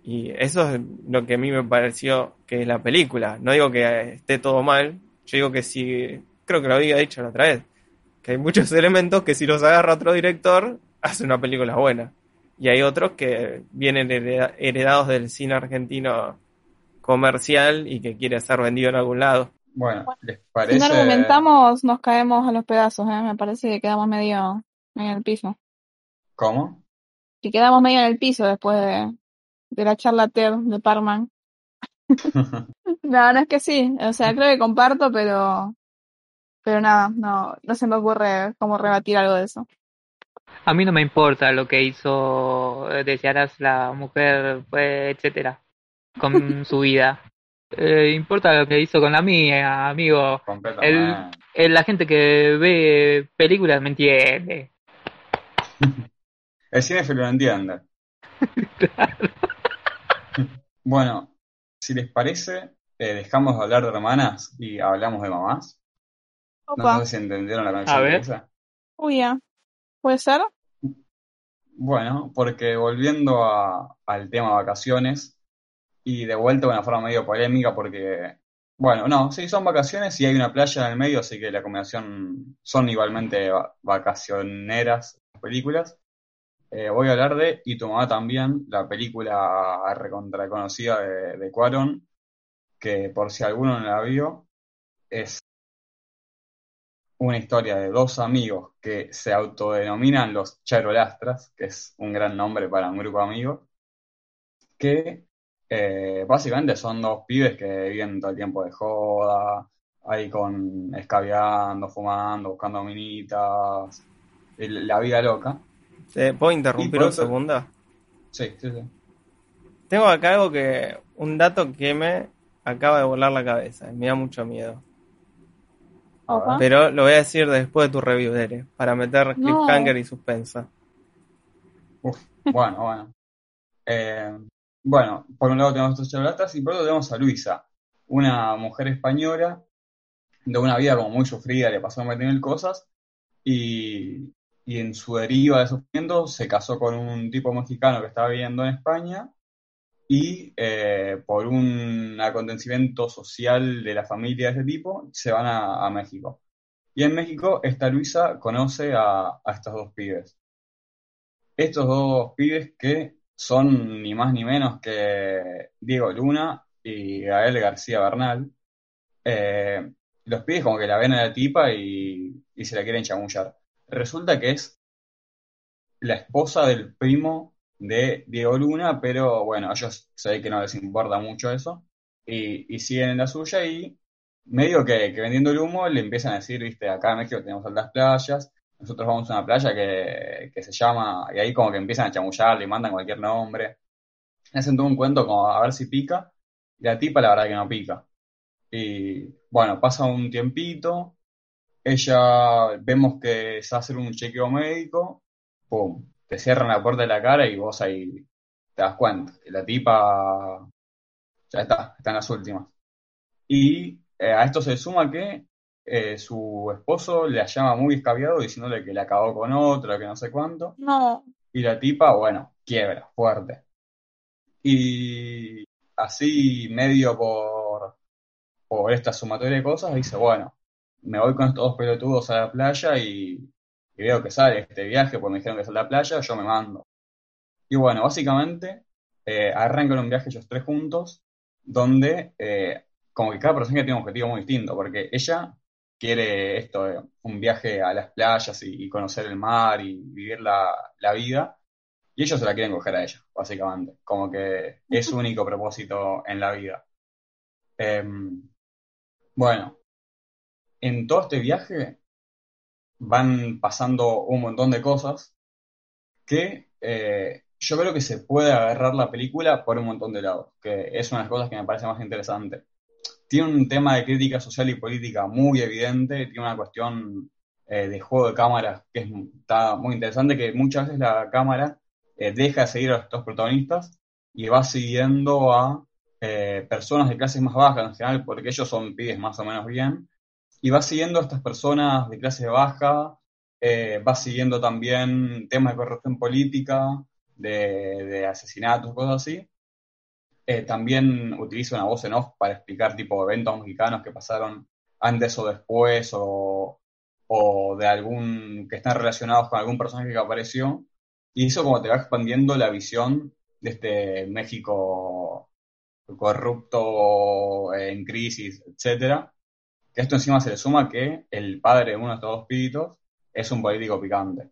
S2: Y eso es lo que a mí me pareció que es la película. No digo que esté todo mal, yo digo que sí, creo que lo había dicho la otra vez, que hay muchos elementos que si los agarra otro director, hace una película buena. Y hay otros que vienen hereda- heredados del cine argentino comercial y que quiere ser vendido en algún lado.
S3: Bueno, ¿les
S1: Si
S3: parece?
S1: no argumentamos, nos caemos a los pedazos, ¿eh? Me parece que quedamos medio, medio en el piso.
S3: ¿Cómo?
S1: Que quedamos medio en el piso después de, de la charla TED de Parman. No, no es que sí. O sea, creo que comparto, pero, pero nada, no, no se me ocurre cómo rebatir algo de eso.
S4: A mí no me importa lo que hizo desearás la mujer, pues, etcétera, con su vida. Eh, importa lo que hizo con la mía, amigo.
S3: Completamente.
S4: Eh, la gente que ve películas me entiende.
S3: El cine lo entiende. Bueno, si les parece, eh, dejamos de hablar de hermanas y hablamos de mamás. No
S1: Opa,
S3: sé si entendieron la conexión
S4: A ver.
S3: de esa.
S1: uy, ya. ¿Puede ser?
S3: Bueno, porque volviendo a- al tema vacaciones, y de vuelta de una forma medio polémica, porque, bueno, no, sí, son vacaciones y hay una playa en el medio, así que la combinación son igualmente va- vacacioneras las películas. Eh, voy a hablar de Y tu también, la película recontra conocida de, de Cuarón, que por si alguno no la vio, es una historia de dos amigos que se autodenominan los Charolastras, que es un gran nombre para un grupo de amigos, que eh, básicamente son dos pibes que viven todo el tiempo de joda, ahí con escabeando, fumando, buscando minitas, la vida loca.
S2: ¿Te puedo interrumpir un segundo?
S3: Sí, sí, sí.
S2: Tengo acá algo que, un dato que me acaba de volar la cabeza me da mucho miedo.
S1: Opa.
S2: Pero lo voy a decir después de tu review, Dere, para meter
S1: No.
S2: cliffhanger y suspensa.
S3: Uf, bueno, bueno. Eh, bueno, por un lado tenemos estos charlatas y por otro tenemos a Luisa, una mujer española de una vida como muy sufrida, le pasaron 20.000 cosas y, y en su deriva de sufrimiento se casó con un tipo mexicano que estaba viviendo en España y eh, por un acontecimiento social de la familia de ese tipo se van a, México. Y en México esta Luisa conoce a, a estos dos pibes estos dos pibes que son ni más ni menos que Diego Luna y Gael García Bernal. Eh, los pibes como que la ven a la tipa y, y se la quieren chamullar. Resulta que es la esposa del primo de Diego Luna, pero bueno, ellos ve que no les importa mucho eso y, y siguen en la suya y medio que, que vendiendo el humo le empiezan a decir, viste, acá en México tenemos altas playas, nosotros vamos a una playa que, que se llama, y ahí como que empiezan a chamullar, le mandan cualquier nombre, hacen todo un cuento como a ver si pica, y la tipa la verdad que no pica. Y bueno, pasa un tiempito, ella vemos que se va a hacer un chequeo médico, pum, te cierran la puerta de la cara y vos ahí te das cuenta, la tipa ya está, está en las últimas. Y eh, a esto se suma que eh, su esposo la llama muy escabiado diciéndole que le acabó con otra, que no sé cuánto.
S1: No.
S3: Y la tipa, bueno, quiebra, fuerte. Y así, medio por, por esta sumatoria de cosas, dice, bueno, me voy con estos dos pelotudos a la playa y, y veo que sale este viaje, pues me dijeron que es a la playa, yo me mando. Y bueno, básicamente eh, arrancan un viaje ellos tres juntos, donde eh, como que cada personaje tiene un objetivo muy distinto, porque ella quiere esto, eh, un viaje a las playas y, y conocer el mar y vivir la, la vida, y ellos se la quieren coger a ella, básicamente, como que es su único propósito en la vida. Em, bueno, en todo este viaje van pasando un montón de cosas que eh, yo creo que se puede agarrar la película por un montón de lados, que es una de las cosas que me parece más interesante. Tiene un tema de crítica social y política muy evidente, tiene una cuestión eh, de juego de cámaras que es, está muy interesante, que muchas veces la cámara eh, deja de seguir a estos protagonistas y va siguiendo a personas de clases más bajas en general, porque ellos son pibes más o menos bien, y va siguiendo a estas personas de clase baja, eh, va siguiendo también temas de corrupción política, de, de asesinatos, cosas así. Eh, también utiliza una voz en off para explicar tipo eventos mexicanos que pasaron antes o después, o, o de algún que están relacionados con algún personaje que apareció. Y eso como te va expandiendo la visión de este México corrupto, en crisis, etcétera. Que esto encima se le suma que el padre de uno de estos dos espíritus es un político picante.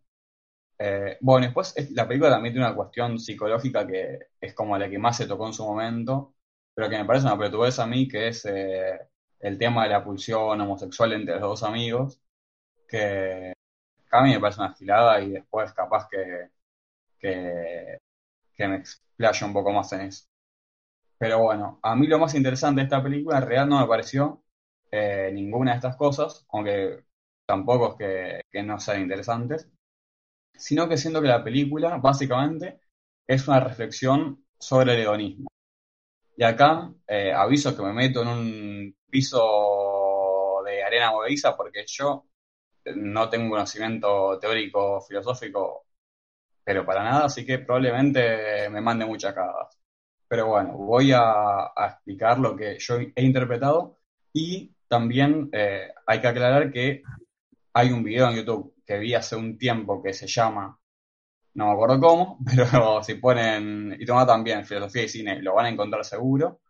S3: Eh, bueno, después es- la película también tiene una cuestión psicológica que es como la que más se tocó en su momento, pero que me parece una pelotudez a mí, que es eh, el tema de la pulsión homosexual entre los dos amigos, que a mí me parece una gilada y después capaz que, que, que me explayo un poco más en eso. Pero bueno, a mí lo más interesante de esta película en realidad no me pareció eh, ninguna de estas cosas, aunque tampoco es que, que no sean interesantes, sino que siento que la película básicamente es una reflexión sobre el hedonismo. Y acá eh, aviso que me meto en un piso de arena movediza porque yo no tengo un conocimiento teórico, filosófico, pero para nada, así que probablemente me mande muchas cagadas. Pero bueno, voy a, a explicar lo que yo he interpretado y también eh, hay que aclarar que hay un video en YouTube que vi hace un tiempo que se llama, no me acuerdo cómo, pero si ponen, y toma también filosofía y cine, lo van a encontrar seguro,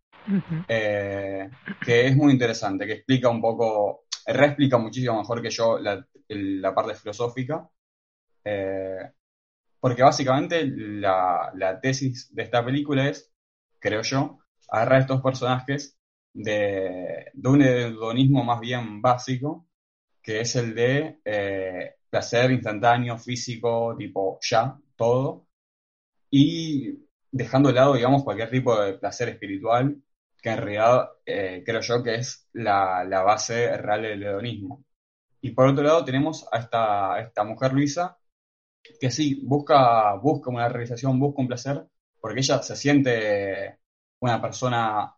S3: eh, que es muy interesante, que explica un poco, reexplica muchísimo mejor que yo la parte filosófica, eh, porque básicamente la, la tesis de esta película es, creo yo, agarrar a estos personajes de, un hedonismo más bien básico, que es el de eh, placer instantáneo, físico, tipo ya, todo, y dejando de lado, digamos, cualquier tipo de placer espiritual, que en realidad eh, creo yo que es la, la base real del hedonismo. Y por otro lado tenemos a esta, esta mujer Luisa, que sí, busca, busca una realización, busca un placer, porque ella se siente una persona,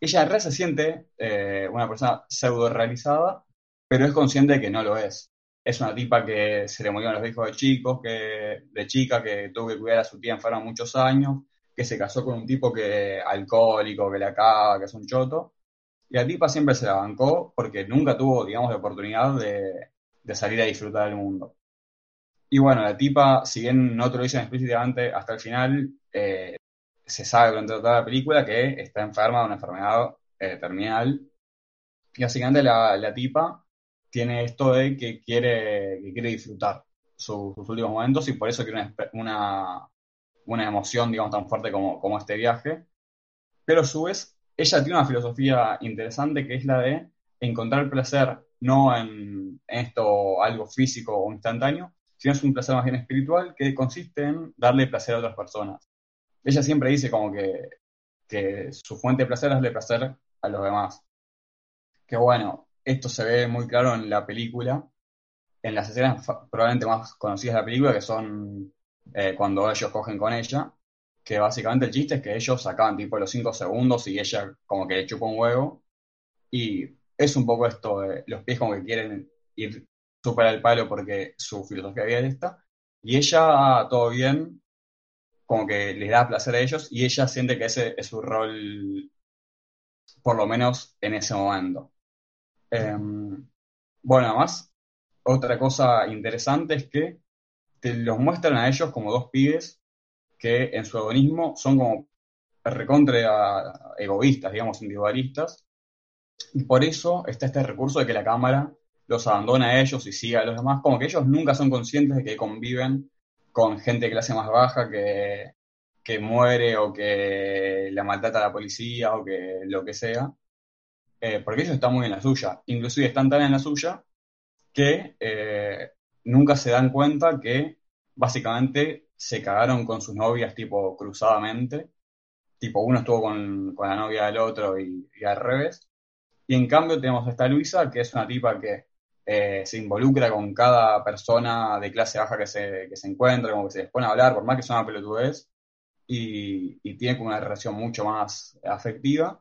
S3: ella realidad se siente eh, una persona pseudo realizada, pero es consciente de que no lo es. Es una tipa que se le murieron los hijos de chicos, que, de chica, que tuvo que cuidar a su tía enferma muchos años, que se casó con un tipo que alcohólico, que le acaba, que es un choto. Y la tipa siempre se la bancó porque nunca tuvo, digamos, la oportunidad de, de salir a disfrutar del mundo. Y bueno, la tipa, si bien no te lo dicen explícitamente hasta el final, eh, se sabe durante toda la película que está enferma de una enfermedad eh, terminal. Y básicamente la, la tipa tiene esto de que quiere, que quiere disfrutar su- sus últimos momentos y por eso quiere una, una, una emoción, digamos, tan fuerte como, como este viaje. Pero a su vez, ella tiene una filosofía interesante que es la de encontrar placer no en, en esto algo físico o instantáneo, sino es un placer más bien espiritual que consiste en darle placer a otras personas. Ella siempre dice como que, que su fuente de placer es darle placer a los demás. Que bueno, esto se ve muy claro en la película, en las escenas probablemente más conocidas de la película, que son eh, cuando ellos cogen con ella, que básicamente el chiste es que ellos sacaban tipo los 5 segundos y ella como que le chupa un huevo. Y es un poco esto, de los pies como que quieren ir súper al palo porque su filosofía es esta, y ella, todo bien, como que les da placer a ellos, y ella siente que ese es su rol, por lo menos en ese momento. Em, bueno, además, otra cosa interesante es que los muestran a ellos como dos pibes que en su agonismo son como recontra egoístas, digamos, individualistas, y por eso está este recurso de que la cámara los abandona a ellos y sigue a los demás, como que ellos nunca son conscientes de que conviven con gente de clase más baja que, que muere o que la maltrata la policía o que lo que sea, eh, porque ellos están muy en la suya, inclusive están tan en la suya que eh, nunca se dan cuenta que básicamente se cagaron con sus novias tipo cruzadamente, tipo uno estuvo con, la novia del otro y, y al revés, y en cambio tenemos a esta Luisa, que es una tipa que eh, se involucra con cada persona de clase baja que se, que se encuentra, como que se les pone a hablar, por más que sea una pelotudez, y, y tiene como una relación mucho más afectiva.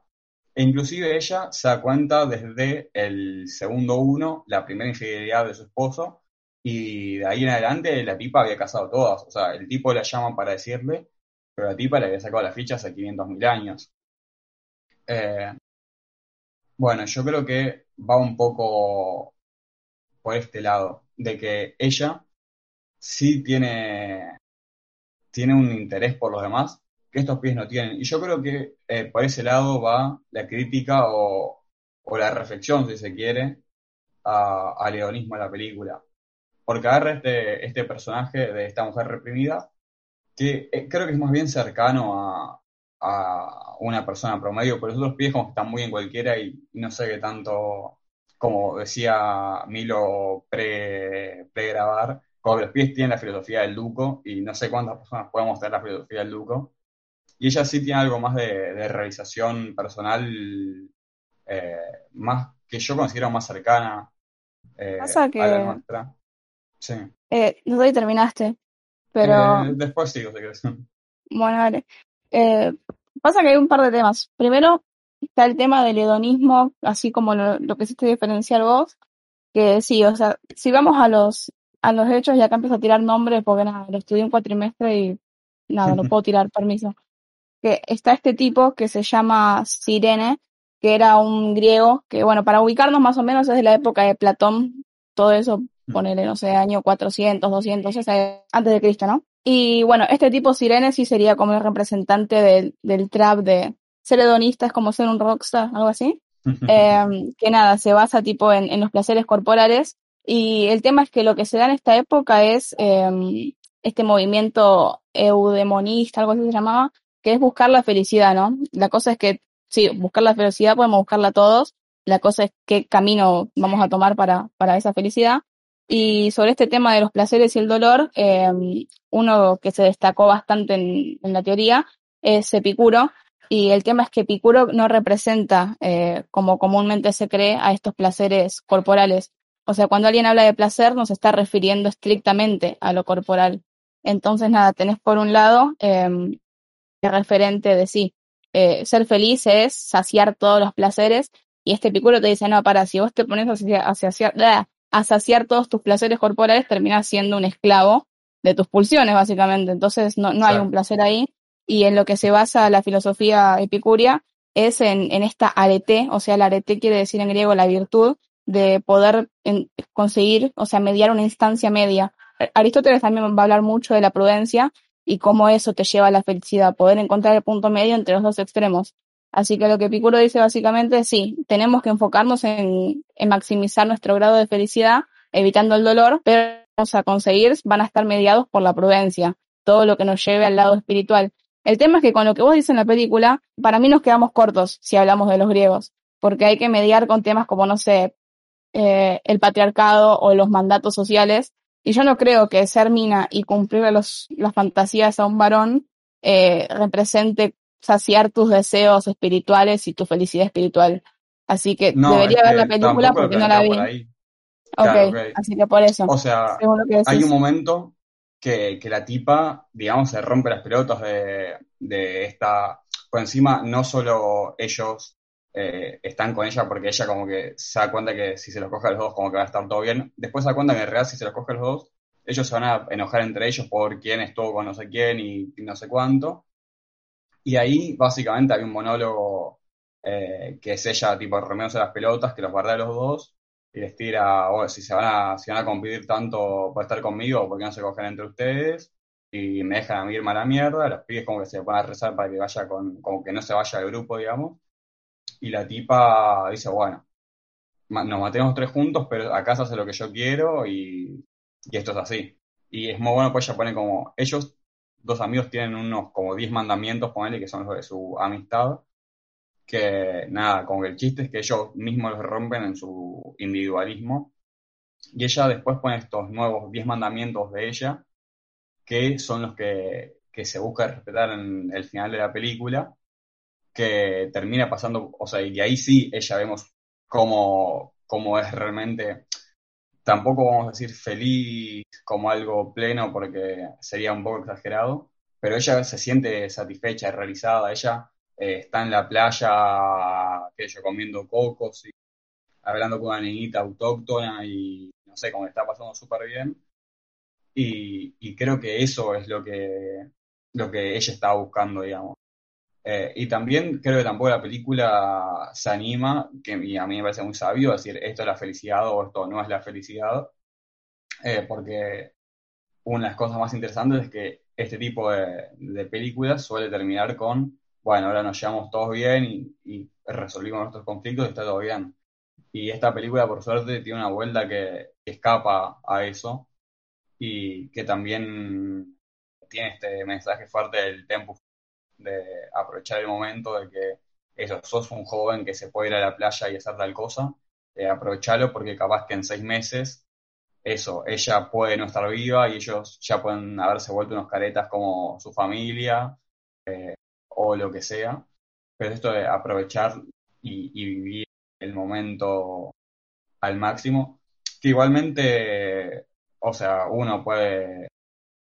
S3: E inclusive ella se da cuenta desde el segundo uno, la primera infidelidad de su esposo, y de ahí en adelante la tipa había casado todas. O sea, el tipo la llama para decirle, pero la tipa le había sacado las fichas hace 500.000 años. Eh, bueno, yo creo que va un poco por este lado, de que ella sí tiene, tiene un interés por los demás que estos pies no tienen. Y yo creo que eh, por ese lado va la crítica o, la reflexión, si se quiere, al hedonismo de la película. Porque agarra este, este personaje de esta mujer reprimida, que eh, creo que es más bien cercano a, una persona promedio, pero los otros pies como que están muy en cualquiera y, no sé qué tanto, como decía Milo pre, pre-grabar, como que los pies tienen la filosofía del Duco y no sé cuántas personas podemos tener la filosofía del Duco. Y ella sí tiene algo más de, realización personal, eh, más que yo considero más cercana
S1: eh, a la nuestra.
S3: Sí.
S1: Eh, no sé si terminaste, pero...
S3: Eh, después sigo, si quieres.
S1: Bueno, vale. Eh, pasa que hay un par de temas. Primero está el tema del hedonismo, así como lo, lo que hiciste diferenciar vos, que sí, o sea, si vamos a los a los hechos, ya acá empiezo a tirar nombres porque nada, lo estudié un cuatrimestre y nada, no puedo tirar permiso. Que está este tipo que se llama Sirene, que era un griego, que bueno, para ubicarnos más o menos es de la época de Platón, todo eso, mm. ponerle, no sé, año 400, 200, antes de Cristo, ¿no? Y bueno, este tipo Sirene sí sería como el representante del, del trap de ser hedonista, es como ser un rockstar, algo así. Em, que nada, se basa tipo en, en, los placeres corporales. Y el tema es que lo que se da en esta época es eh, este movimiento eudemonista, algo así se llamaba, que es buscar la felicidad, ¿no? La cosa es que, sí, buscar la felicidad podemos buscarla todos. La cosa es qué camino vamos a tomar para, para esa felicidad. Y sobre este tema de los placeres y el dolor, eh, uno que se destacó bastante en, en, la teoría es Epicuro. Y el tema es que Epicuro no representa, eh, como comúnmente se cree, a estos placeres corporales. O sea, cuando alguien habla de placer, nos está refiriendo estrictamente a lo corporal. Entonces, nada, tenés por un lado eh, el referente de sí. Eh, ser feliz es saciar todos los placeres. Y este Epicuro te dice, no, para, si vos te pones hacia, hacia, a saciar todos tus placeres corporales, terminas siendo un esclavo de tus pulsiones, básicamente. Entonces no, no hay un placer ahí. Y en lo que se basa la filosofía epicúrea es en, en esta arete, o sea, la arete quiere decir en griego la virtud de poder conseguir, o sea, mediar una instancia media. Aristóteles también va a hablar mucho de la prudencia y cómo eso te lleva a la felicidad, poder encontrar el punto medio entre los dos extremos. Así que lo que Epicuro dice básicamente es sí, tenemos que enfocarnos en, en maximizar nuestro grado de felicidad, evitando el dolor, pero vamos a conseguir van a estar mediados por la prudencia, todo lo que nos lleve al lado espiritual. El tema es que con lo que vos dices en la película, para mí nos quedamos cortos si hablamos de los griegos, porque hay que mediar con temas como, no sé, eh, el patriarcado o los mandatos sociales, y yo no creo que ser mina y cumplir los, las fantasías a un varón eh, represente saciar tus deseos espirituales y tu felicidad espiritual. Así que debería ver la película porque no la vi. ok, así que por eso.
S3: O sea, hay un momento que, la tipa, digamos, se rompe las pelotas de, de esta. Por encima, no solo ellos eh, están con ella porque ella como que se da cuenta que si se los coge a los dos como que va a estar todo bien. Después se da cuenta que en realidad si se los coge a los dos, ellos se van a enojar entre ellos por quién estuvo con no sé quién y, no sé cuánto. Y ahí básicamente hay un monólogo eh, que es ella tipo remeose las pelotas, que los guarda a los dos y les tira, oh, si se van a, si van a competir tanto por estar conmigo, ¿por qué no se cogen entre ustedes? Y me dejan a mí irme a la mierda, los pibes como que se van a rezar para que vaya con, como que no se vaya al grupo, digamos y la tipa dice, bueno, nos matemos tres juntos, pero acá se hace lo que yo quiero y, esto es así. Y es muy bueno, pues ella pone como, ellos, dos amigos, tienen unos como diez mandamientos, ponele, que son los de su amistad, que nada, que el chiste es que ellos mismos los rompen en su individualismo. Y ella después pone estos nuevos diez mandamientos de ella, que son los que, que se busca respetar en el final de la película que termina pasando, o sea, y ahí sí ella vemos cómo, cómo es realmente, tampoco vamos a decir feliz como algo pleno porque sería un poco exagerado, pero ella se siente satisfecha realizada, ella eh, está en la playa, que yo comiendo cocos y hablando con una niñita autóctona y no sé, cómo está pasando súper bien. Y, y, creo que eso es lo que, lo que ella está buscando, digamos. Eh, y también creo que tampoco la película se anima, que a mí me parece muy sabio, decir esto es la felicidad o esto no es la felicidad, eh, porque una de las cosas más interesantes es que este tipo de, películas suele terminar con, bueno, ahora nos llevamos todos bien y, resolvimos nuestros conflictos y está todo bien. Y esta película, por suerte, tiene una vuelta que, escapa a eso y que también tiene este mensaje fuerte del tempo de aprovechar el momento de que eso, sos un joven que se puede ir a la playa y hacer tal cosa, eh, aprovecharlo porque capaz que en seis meses, eso, ella puede no estar viva y ellos ya pueden haberse vuelto unos caretas como su familia eh, o lo que sea. Pero esto de aprovechar y, y vivir el momento al máximo, que igualmente, o sea, uno puede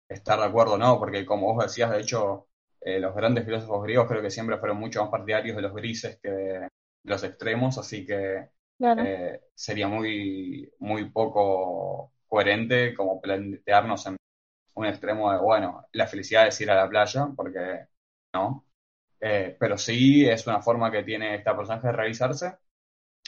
S3: estar de acuerdo o no, porque como vos decías, de hecho, eh, los grandes filósofos griegos creo que siempre fueron mucho más partidarios de los grises que de los extremos, así que eh, sería muy, muy poco coherente como plantearnos en un extremo de, bueno, la felicidad es ir a la playa, porque no. Eh, pero sí es una forma que tiene esta personaje de realizarse.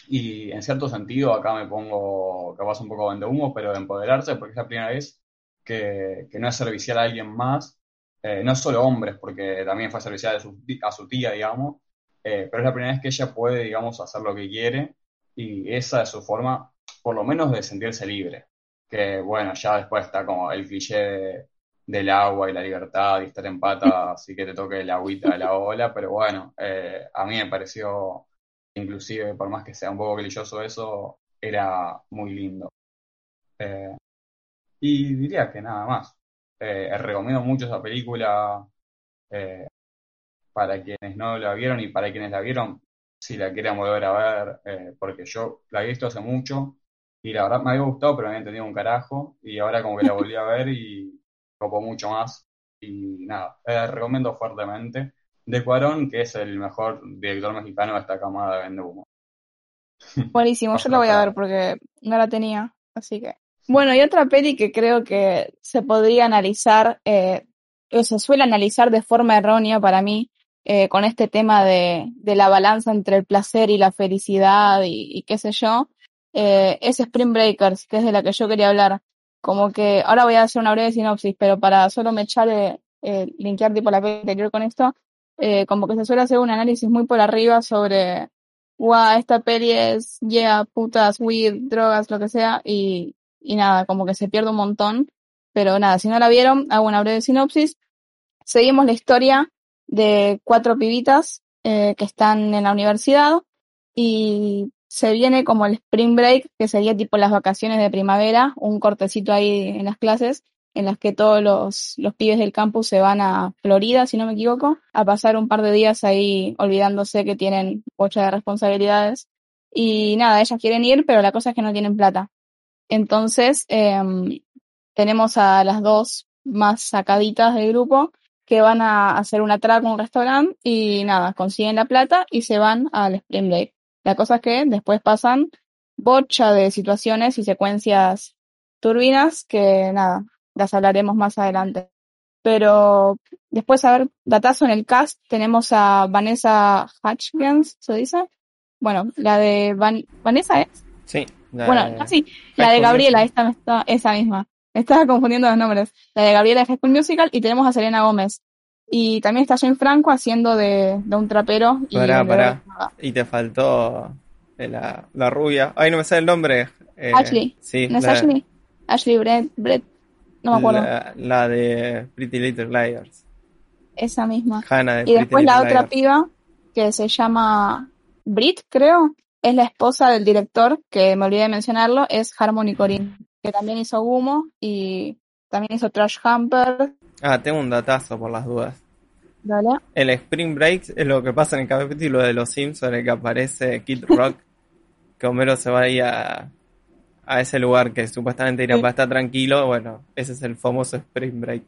S3: Y en cierto sentido, acá me pongo capaz un poco de humo, pero de empoderarse, porque es la primera vez que, que no es servicial a alguien más, eh, no solo hombres, porque también fue servicial a su, tía, digamos, eh, pero es la primera vez que ella puede, digamos, hacer lo que quiere y esa es su forma, por lo menos, de sentirse libre. Que bueno, ya después está como el cliché del agua y la libertad y estar en pata, así que te toque el agüita de la ola, pero bueno, eh, a mí me pareció, inclusive, por más que sea un poco brilloso eso, era muy lindo. y diría que nada más. Eh, recomiendo mucho esa película eh, para quienes no la vieron y para quienes la vieron, si la quieren volver a ver, eh, porque yo la he visto hace mucho y la verdad me había gustado, pero me había entendido un carajo y ahora como que la volví a ver y copo mucho más y nada, la recomiendo fuertemente. De Cuarón, que es el mejor director mexicano de esta camada de Vende Humo.
S1: Buenísimo, yo la voy a ver porque no la tenía, así que bueno, y otra peli que creo que se podría analizar, eh, o se suele analizar de forma errónea para mí, eh, con este tema de, de, la balanza entre el placer y la felicidad y, qué sé yo, eh, es Spring Breakers, que es de la que yo quería hablar. Como que, ahora voy a hacer una breve sinopsis, pero para solo me echar, eh, eh linkear tipo la peli anterior con esto, eh, como que se suele hacer un análisis muy por arriba sobre, guau, esta peli es, yeah, putas, weed, drogas, lo que sea, y, y nada, como que se pierde un montón. Pero nada, si no la vieron, hago una breve sinopsis. Seguimos la historia de cuatro pibitas eh, que están en la universidad y se viene como el spring break, que sería tipo las vacaciones de primavera, un cortecito ahí en las clases, en las que todos los, los pibes del campus se van a Florida, si no me equivoco, a pasar un par de días ahí olvidándose que tienen ocho de responsabilidades. Y nada, ellas quieren ir, pero la cosa es que no tienen plata. Entonces, em, tenemos a las dos más sacaditas del grupo, que van a hacer un atraco a un restaurante y nada, consiguen la plata y se van al Spring Break. La cosa es que después pasan bocha de situaciones y secuencias turbinas que nada, las hablaremos más adelante. Pero después, a ver, datazo en el cast, tenemos a Vanessa Hutchins, ¿se dice? Bueno, la de Van Vanessa es.
S2: Sí. la
S1: Bueno, no, sí, la de Gabriela, esta me está, esa misma. Me estaba confundiendo los nombres. La de Gabriela de High School Musical y tenemos a Selena Gómez. Y también está Jane Franco haciendo de, de un trapero. Y
S2: Pará, pará. Y te faltó eh, la, la rubia. Ay, no me sale el nombre. eh,
S1: Ashley.
S2: Sí,
S1: ¿No es
S2: la,
S1: Ashley? Ashley Brett, Brett, no me acuerdo.
S2: La, la de Pretty Little Liars.
S1: Esa misma.
S2: Hannah de
S1: Y
S2: Pretty
S1: después la otra piba, que se llama Brit, creo, es la esposa del director, que me olvidé de mencionarlo, es Harmony Corinne, que también hizo Gumo y también hizo Trash Hamper.
S2: Ah, tengo un datazo por las dudas. El Spring Break es lo que pasa en el capítulo de Los Simpsons en el que aparece Kid Rock, que Homero se va ahí a, a ese lugar que supuestamente irá
S1: Sí.
S2: para estar tranquilo. Bueno, ese es el famoso Spring Break.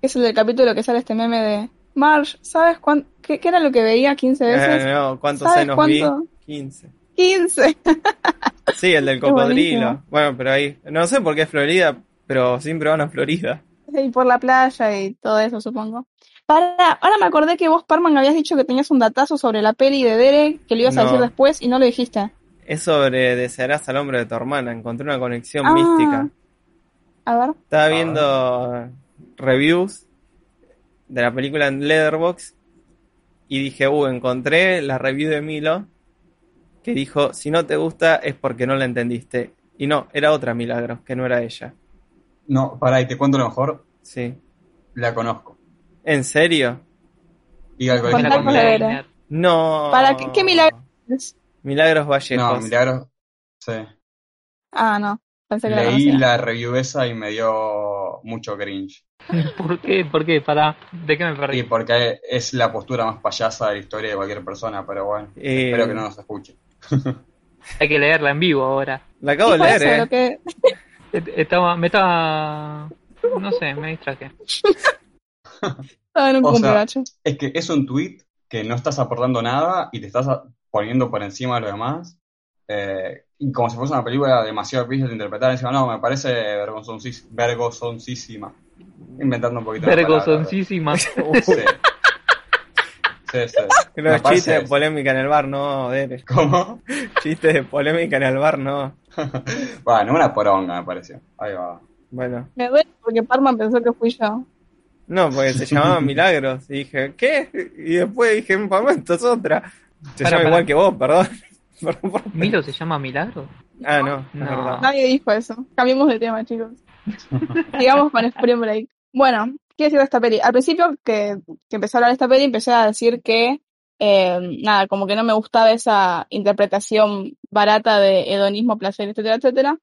S1: Es el del capítulo que sale este meme de Marge, ¿sabes cuán- qué, qué era lo que veía 15 veces?
S2: Eh, no, ¿cuántos
S1: ¿Sabes
S2: senos
S1: cuánto?
S2: vi? 15.
S1: 15.
S2: Sí, el del cocodrilo. Bueno, pero ahí, no sé por qué es Florida, pero siempre van a Florida.
S1: Y por la playa y todo eso, supongo. Para, ahora me acordé que vos, Parman, habías dicho que tenías un datazo sobre la peli de Derek, que lo ibas a decir después y no lo dijiste.
S2: Es sobre desearás al hombre de tu hermana. Encontré una conexión
S1: Ah.
S2: mística.
S1: A ver.
S2: Estaba viendo reviews de la película en Letterboxd y dije, uh, encontré la review de Milo que dijo, si no te gusta es porque no la entendiste. Y no, era otra Milagros, que no era ella.
S3: No, pará, y te cuento lo mejor.
S2: Sí.
S3: La conozco.
S2: ¿En serio?
S3: Y al colegio
S1: Contá
S3: con
S1: con
S3: Milagros.
S1: la vera.
S2: No.
S1: ¿Para qué- qué milagro?
S2: Milagros
S3: No,
S2: Vallejos.
S3: Milagros. Sí.
S1: Ah, no. Pensé que la
S3: Leí
S1: conocía.
S3: la review esa y me dio mucho cringe.
S4: ¿Por qué? ¿Por qué? Para, ¿de qué me
S3: Y
S4: perdí?
S3: porque es la postura más payasa de la historia de cualquier persona, pero bueno.
S2: Eh,
S3: Espero que no nos escuche.
S4: Hay que leerla en vivo ahora.
S2: La acabo de leer,
S1: eso,
S2: eh.
S1: lo que-
S4: Estaba, me estaba, no sé, me distraje.
S1: Estaba en un
S3: O sea,
S1: cumpleaños.
S3: Es que es un tweet que no estás aportando nada y te estás poniendo por encima de lo demás. eh, y como si fuese una película demasiado difícil de interpretar. Encima, no, me parece vergonzoncísima. Inventando un poquito
S4: Vergonzoncísima.
S3: Sí. Sí,
S2: Los chistes de polémica en el bar, no, Dere.
S3: ¿Cómo?
S2: Chistes de polémica en el bar, no.
S3: Bueno, una poronga me pareció. Ahí va.
S2: Bueno.
S1: Me duele porque Parman pensó que fui yo.
S2: No, porque se llamaba Milagros. Y dije, ¿qué? Y después dije, un momento, es otra. Se
S4: Para,
S2: llama
S4: para.
S2: igual que vos, perdón. Perdón por-
S4: ¿Milo se llama Milagro?
S2: Ah, no, es
S4: No.
S2: verdad.
S1: Nadie dijo eso. Cambiemos de tema, chicos. Sigamos con Spring Break. Bueno, ¿qué decir de esta peli? Al principio que, que empecé a hablar de esta peli, empecé a decir que, eh, nada, como que no me gustaba esa interpretación barata de hedonismo, placer, etcétera, etcétera.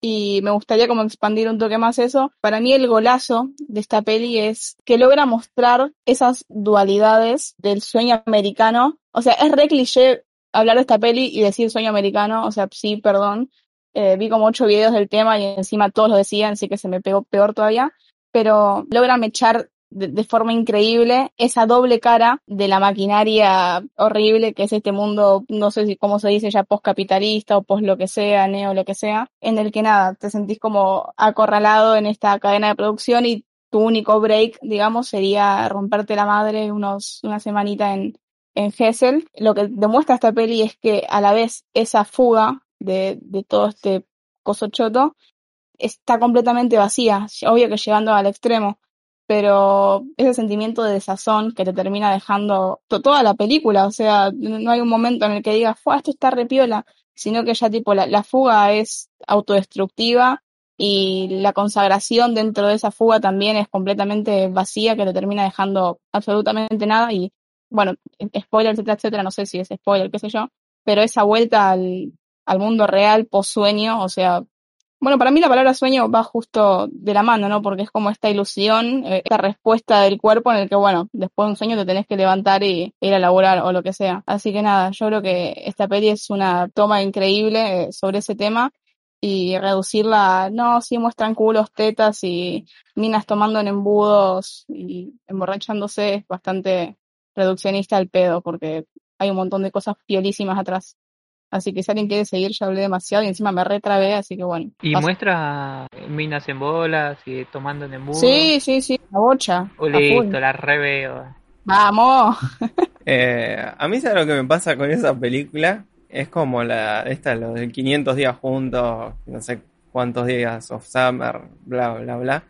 S1: Y me gustaría como expandir un toque más eso. Para mí el golazo de esta peli es que logra mostrar esas dualidades del sueño americano. O sea, es re cliché hablar de esta peli y decir sueño americano. O sea, sí, perdón. Eh, vi como ocho videos del tema y encima todos lo decían, así que se me pegó peor todavía. Pero logra mechar de, forma increíble esa doble cara de la maquinaria horrible que es este mundo, no sé si cómo se dice ya postcapitalista o post lo que sea, neo lo que sea, en el que nada, te sentís como acorralado en esta cadena de producción y tu único break, digamos, sería romperte la madre unos, una semanita en, en Hessel. Lo que demuestra esta peli es que a la vez esa fuga de, de todo este coso choto está completamente vacía, obvio que llegando al extremo, pero ese sentimiento de desazón que te termina dejando to- toda la película, o sea, no no hay un momento en el que digas, fue, esto está repiola, sino que ya tipo la, la fuga es autodestructiva y la consagración dentro de esa fuga también es completamente vacía, que te termina dejando absolutamente nada y bueno, spoiler, etcétera, etcétera, no sé si es spoiler, qué sé yo, pero esa vuelta al, al mundo real post sueño, o sea, bueno, para mí la palabra sueño va justo de la mano, ¿no? Porque es como esta ilusión, eh, esta respuesta del cuerpo en el que, bueno, después de un sueño te tenés que levantar y ir a laburar o lo que sea. Así que nada, yo creo que esta peli es una toma increíble eh, sobre ese tema y reducirla, no, sí muestran culos, tetas y minas tomando en embudos y emborrachándose es bastante reduccionista al pedo porque hay un montón de cosas piolísimas atrás. Así que si alguien quiere seguir, ya hablé demasiado y encima me retrabé, así que bueno.
S4: Y
S1: pasa.
S4: muestra minas en bolas y tomando en embudo.
S1: Sí, sí, sí, la bocha.
S4: O
S1: a
S4: listo, la reveo.
S1: Vamos.
S2: Eh, a mí, ¿sabes lo que me pasa con esa película? Es como la, esta, lo del 500 días juntos, no sé cuántos días of summer, bla, bla, bla.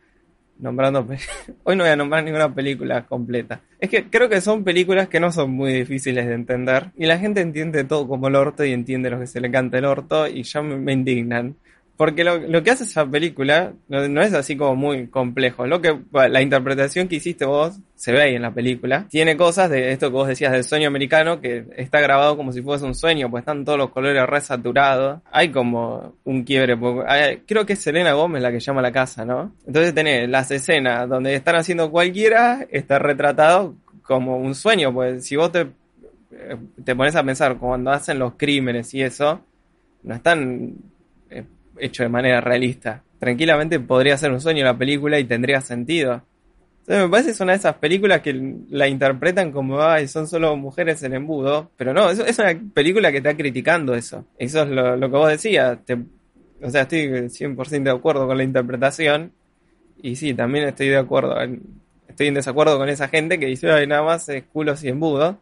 S2: Nombrando, hoy no voy a nombrar ninguna película completa. Es que creo que son películas que no son muy difíciles de entender y la gente entiende todo como el orto y entiende lo que se le canta el orto y ya me, me indignan. Porque lo, lo que hace esa película no, no es así como muy complejo. Lo que, la interpretación que hiciste vos se ve ahí en la película. Tiene cosas de esto que vos decías del sueño americano que está grabado como si fuese un sueño, pues están todos los colores resaturados. Hay como un quiebre. porque creo que es Selena Gómez la que llama la casa, ¿no? Entonces tenés las escenas donde están haciendo cualquiera, está retratado como un sueño, pues si vos te, eh, te pones a pensar cuando hacen los crímenes y eso, no están hecho de manera realista. Tranquilamente podría ser un sueño la película y tendría sentido. Entonces me parece que es una de esas películas que la interpretan como, ay, son solo mujeres en embudo, pero no, es, es una película que está criticando eso. Eso es lo, que vos decías. Te- o sea, estoy 100% de acuerdo con la interpretación y sí, también estoy de acuerdo, en- estoy en desacuerdo con esa gente que dice, ay, nada más es culos y embudos.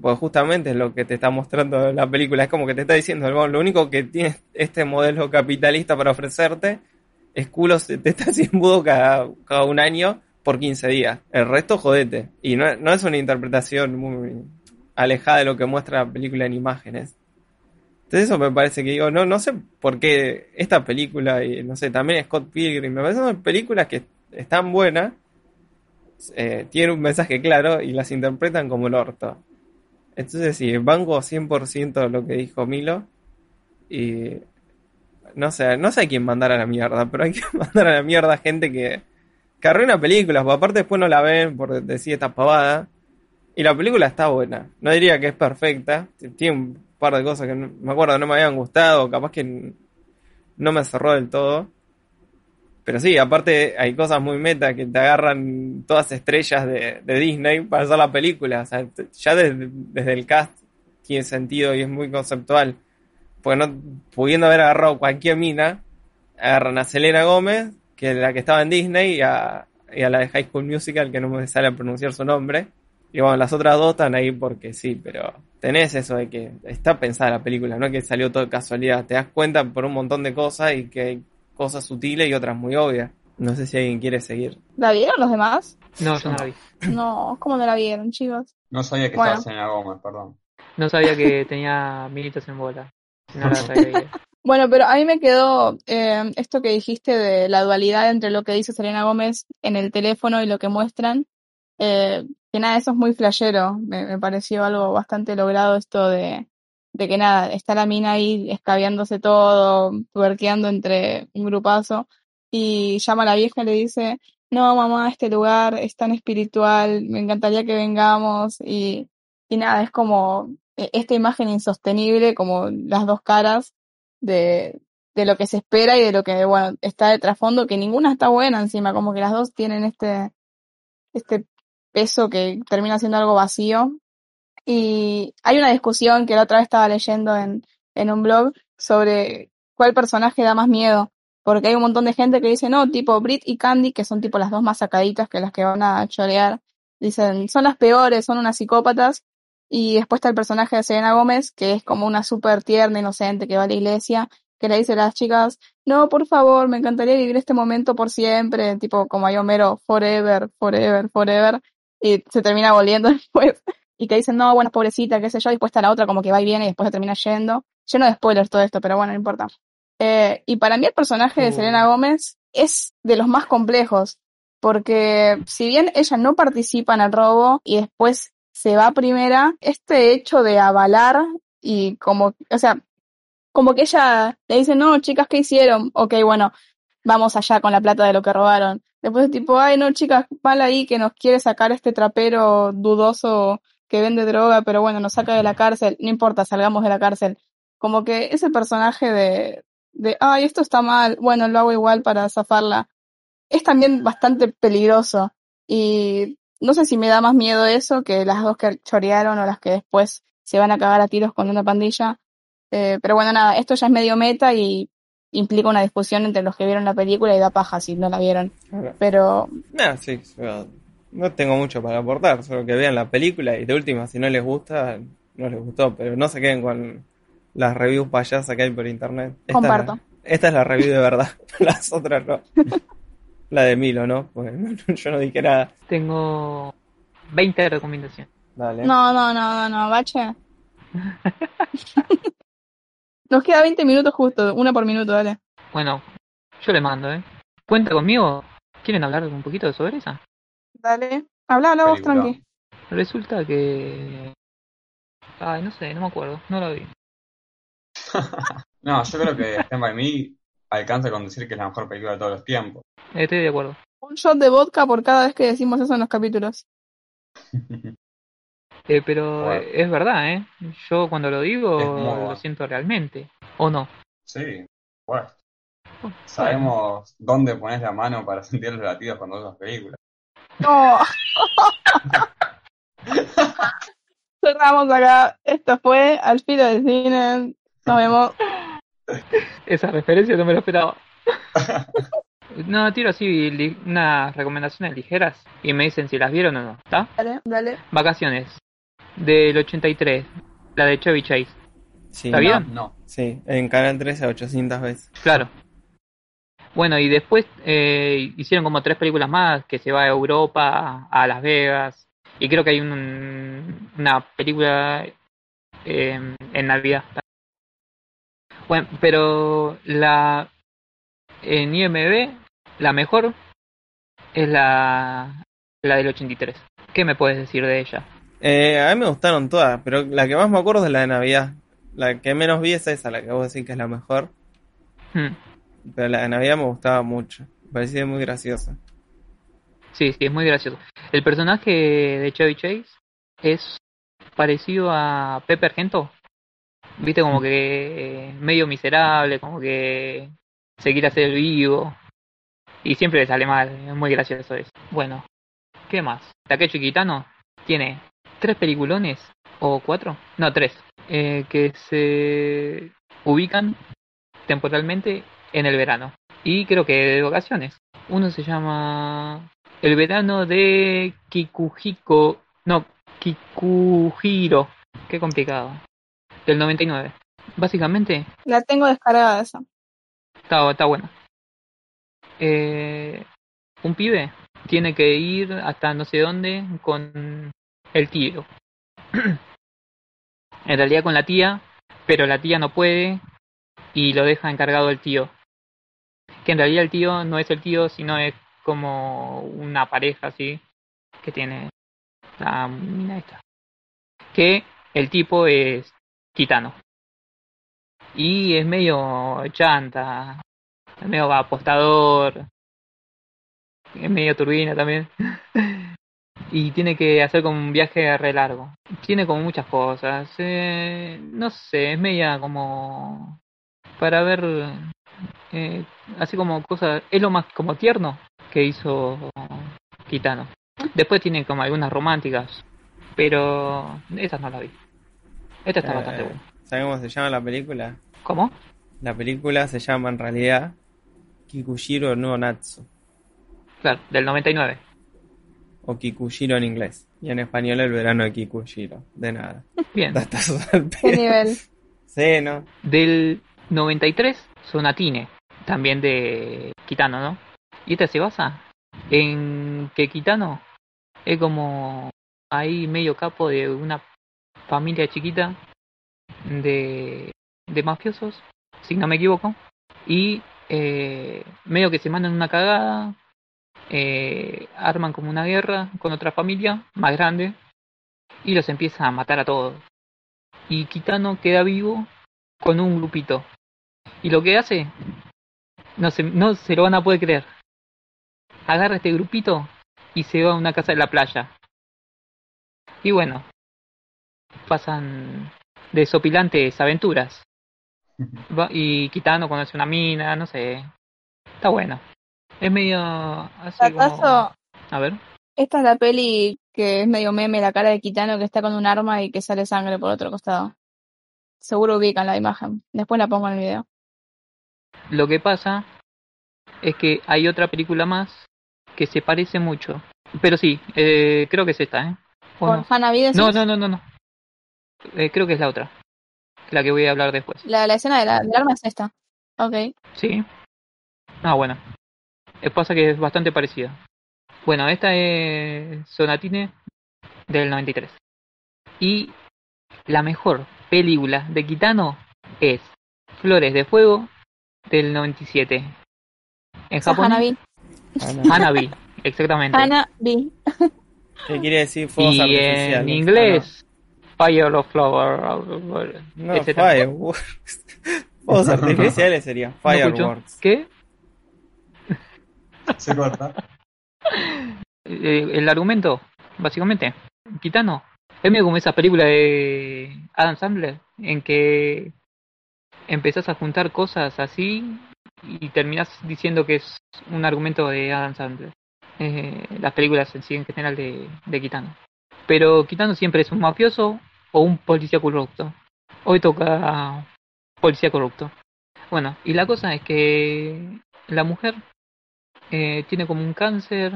S2: Pues justamente es lo que te está mostrando la película. Es como que te está diciendo, "Bueno, lo único que tiene este modelo capitalista para ofrecerte es culos, te estás embudo cada, cada un año por 15 días. El resto, jodete. Y no, no es una interpretación muy alejada de lo que muestra la película en imágenes. Entonces eso me parece que digo, no, no sé por qué esta película, y no sé, también Scott Pilgrim, me parecen películas que están buenas, eh, tienen un mensaje claro y las interpretan como el orto. Entonces sí, banco 100% lo que dijo Milo y no sé, no sé a quién mandar a la mierda, pero hay que mandar a la mierda a gente que, que arruina películas, porque aparte después no la ven por decir esta pavada. Y la película está buena, no diría que es perfecta, tiene un par de cosas que me acuerdo no me habían gustado, capaz que no me cerró del todo. Pero sí, aparte hay cosas muy meta que te agarran todas estrellas de, Disney para hacer la película. O sea, ya desde, el cast tiene sentido y es muy conceptual. Porque no, pudiendo haber agarrado cualquier mina, agarran a Selena Gómez, que es la que estaba en Disney, y a, y a la de High School Musical, que no me sale a pronunciar su nombre. Y bueno, las otras dos están ahí porque sí, pero tenés eso de que está pensada la película, no que salió todo casualidad. Te das cuenta por un montón de cosas y que cosas sutiles y otras muy obvias. No sé si alguien quiere seguir.
S1: ¿La vieron los demás?
S4: No, yo no la vi.
S1: No, ¿cómo no la vieron, chicos?
S3: No sabía que
S1: Bueno.
S3: estaba Selena Gómez, perdón.
S4: No sabía que tenía minitas en bola. No la sabía.
S1: Bueno, pero a mí me quedó eh, esto que dijiste de la dualidad entre lo que dice Selena Gómez en el teléfono y lo que muestran. Eh, que nada, eso es muy flashero. Me, me pareció algo bastante logrado esto de, de que nada, está la mina ahí escabeándose todo, tuerqueando entre un grupazo. Y llama a la vieja y le dice, no, mamá, este lugar es tan espiritual, me encantaría que vengamos. Y, y nada, es como eh, esta imagen insostenible, como las dos caras de, de lo que se espera y de lo que, bueno, está de trasfondo, que ninguna está buena encima, como que las dos tienen este, este peso que termina siendo algo vacío. Y hay una discusión que la otra vez estaba leyendo en, en un blog sobre cuál personaje da más miedo. Porque hay un montón de gente que dice, no, tipo Brit y Candy, que son tipo las dos más sacaditas que las que van a chorear. Dicen, son las peores, son unas psicópatas. Y después está el personaje de Selena Gómez, que es como una súper tierna, inocente, que va a la iglesia, que le dice a las chicas, no, por favor, me encantaría vivir este momento por siempre, tipo como hay Homero, forever, forever, forever, y se termina volviendo después. Y que dicen, no, bueno, pobrecita, qué sé yo, y después está la otra como que va y viene y después se termina yendo. Lleno de spoilers todo esto, pero bueno, no importa. Eh, y para mí el personaje de
S4: Uh.
S1: Selena Gómez es de los más complejos, porque si bien ella no participa en el robo y después se va primera, este hecho de avalar y como, o sea, como que ella le dice, no, chicas, ¿qué hicieron? Ok, bueno, vamos allá con la plata de lo que robaron. Después es tipo, ay, no, chicas, mal ahí que nos quiere sacar este trapero dudoso que vende droga, pero bueno, nos saca de la cárcel, no importa, salgamos de la cárcel. Como que ese personaje de, de, ay, esto está mal, bueno, lo hago igual para zafarla, es también bastante peligroso. Y no sé si me da más miedo eso que las dos que chorearon o las que después se van a cagar a tiros con una pandilla. Eh, pero bueno, nada, esto ya es medio meta y implica una discusión entre los que vieron la película y da paja si no la vieron. Pero
S2: nah, sí, no tengo mucho para aportar, solo que vean la película y de última, si no les gusta, no les gustó, pero no se queden con las reviews payasas que hay por internet. Esta
S1: Comparto.
S2: Esta es la review de verdad, las otras no. La de Milo, ¿no? Pues yo no dije nada.
S4: Tengo 20 recomendaciones.
S2: Dale.
S1: no, no, no, no, no, bache. Nos queda 20 minutos justo, una por minuto, dale.
S4: Bueno, yo le mando, ¿eh? ¿Cuenta conmigo? ¿Quieren hablar un poquito sobre esa?
S1: Dale. Habla, habla vos,
S3: Película.
S1: tranqui.
S4: Resulta que... Ay, no sé, no me acuerdo, no la vi.
S3: No, yo creo que Stand By Me alcanza con decir que es la mejor película de todos los tiempos.
S4: Estoy de acuerdo.
S1: Un shot de vodka por cada vez que decimos eso en los capítulos.
S4: Eh, pero
S3: Bueno.
S4: eh, es verdad, ¿eh? Yo cuando lo digo lo
S3: bueno.
S4: siento realmente. ¿O no?
S3: Sí, bueno.
S4: Oh,
S3: Sabemos dónde pones la mano para sentir los latidos cuando ves las películas.
S1: No. Cerramos acá. Esto fue Al filo del cine. Nos vemos.
S4: Esa referencia no me lo esperaba. no, tiro así unas recomendaciones ligeras y me dicen si las vieron o no. ¿Está?
S1: Dale, dale.
S4: Vacaciones. Del 83. La de Chevy Chase.
S2: Sí,
S4: ¿Está bien?
S3: No,
S2: Sí, en Canal 13 800 veces.
S4: Claro. Bueno, y después eh, hicieron como tres películas más que se va a Europa, a Las Vegas. Y creo que hay un- una película eh, en Navidad. Bueno, pero la en IMB, la mejor es la, la del 83. ¿Qué me puedes decir de ella?
S2: Eh, a mí me gustaron todas, pero la que más me acuerdo es la de Navidad. La que menos vi es esa, la que vos decís que es la mejor.
S4: Hmm.
S2: Pero la de Navidad me gustaba mucho. Me parecía muy graciosa.
S4: Sí, sí, es muy gracioso. El personaje de Chevy Chase es parecido a Pepe Argento. Viste, como que medio miserable, como que se quiere hacer vivo. Y siempre le sale mal, es muy gracioso eso. Bueno, ¿qué más? Takeshi Kitano tiene tres peliculones, o cuatro, no, tres, eh, que se ubican temporalmente en el verano. Y creo que de vacaciones. Uno se llama El verano de Kikuhiko. No, Kikuhiro. Qué complicado. Del 99. Básicamente,
S1: La tengo descargada esa.
S4: está, está bueno. Eh, un pibe tiene que ir hasta no sé dónde con el tío. en realidad con la tía, pero la tía no puede y lo deja encargado el tío. Que en realidad el tío no es el tío, sino es como una pareja así que tiene la mina esta. Que el tipo es gitano. Y es medio chanta, es medio apostador, es medio turbina también. y tiene que hacer como un viaje re largo. Tiene como muchas cosas. eh, no sé, es media como para ver eh, así como cosas. Es lo más como tierno que hizo Kitano. Después tiene como algunas románticas, pero esas no las vi. Esta está
S2: Eh,
S4: bastante buena.
S2: ¿Sabes cómo se llama la película?
S4: ¿Cómo?
S2: La película se llama en realidad Kikushiro no Natsu.
S4: Claro, del 99.
S2: O Kikushiro en inglés. Y en español el verano de Kikushiro. De nada.
S4: Bien.
S1: ¿Qué nivel?
S2: Sí, ¿no?
S4: Del 93, Sonatine, también de Kitano, ¿no? Y esta se basa en que Kitano es como ahí medio capo de una familia chiquita de, de mafiosos, si no me equivoco, y eh, medio que se mandan una cagada, eh, arman como una guerra con otra familia más grande y los empieza a matar a todos. Y Kitano queda vivo con un grupito. Y lo que hace, no se, no se lo van a poder creer. Agarra este grupito y se va a una casa de la playa. Y bueno, pasan desopilantes aventuras. Va- y Kitano conoce una mina, no sé. Está bueno. Es medio así como...
S1: ¿Acaso
S4: A ver.
S1: esta es la peli que es medio meme, la cara de Kitano que está con un arma y que sale sangre por otro costado? Seguro ubican la imagen. Después la pongo en el video.
S4: Lo que pasa es que hay otra película más que se parece mucho. Pero sí, eh, creo que es esta, ¿eh? ¿O
S1: ¿Con
S4: no? No, no, no, no, no. Eh, creo que es la otra. La que voy a hablar después.
S1: La, la escena de la- del arma es esta. Ok.
S4: Sí. Ah, bueno. Eh, pasa que es bastante parecida. Bueno, esta es Sonatine del 93. Y la mejor película de Kitano es Flores de Fuego del 97. En Japón,
S1: Hanabi.
S2: Ah.
S4: Hanabi, exactamente.
S1: Hanabi.
S2: ¿Qué quiere decir fuegos
S4: Y
S2: artificiales?
S4: en inglés, Fire of Flower.
S2: Ah, no, fireworks. fuegos artificiales sería
S4: ¿No escucho?
S2: fireworks.
S4: ¿Qué?
S3: Se corta.
S4: Eh, el argumento, básicamente, Kitano. Es medio como esa película de Adam Sandler, en que empezás a juntar cosas así y terminás diciendo que es un argumento de Adam Sandler. Eh, las películas en sí en general de, de Kitano. Pero Kitano siempre es un mafioso o un policía corrupto. Hoy toca policía corrupto. Bueno, y la cosa es que la mujer eh, tiene como un cáncer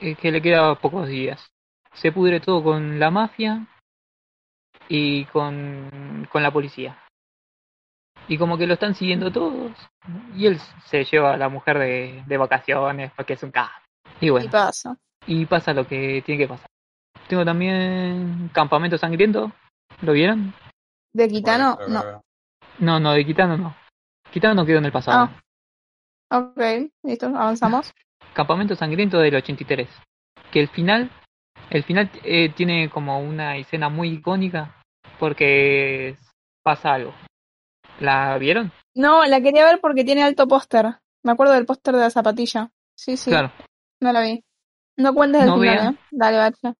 S4: eh, que le queda pocos días. Se pudre todo con la mafia y con, con la policía. Y como que lo están siguiendo todos. Y él se lleva a la mujer de, de vacaciones porque es un capo. Y
S1: ¿Qué
S4: bueno,
S1: pasa?
S4: y pasa lo que tiene que pasar. Tengo también Campamento Sangriento. ¿Lo vieron?
S1: ¿De Kitano?
S3: Bueno,
S1: No.
S4: No, no, de Kitano no. Kitano no quedó en el pasado.
S1: Ah. Ok, listo, avanzamos.
S4: Campamento Sangriento del 83. Que el final, el final eh, tiene como una escena muy icónica porque pasa algo. ¿La vieron?
S1: No, la quería ver porque tiene alto póster. Me acuerdo del póster de la zapatilla. Sí, sí,
S4: Claro.
S1: no la vi. No cuentes el
S4: No
S1: final,
S4: vean.
S1: ¿eh? Dale, bache.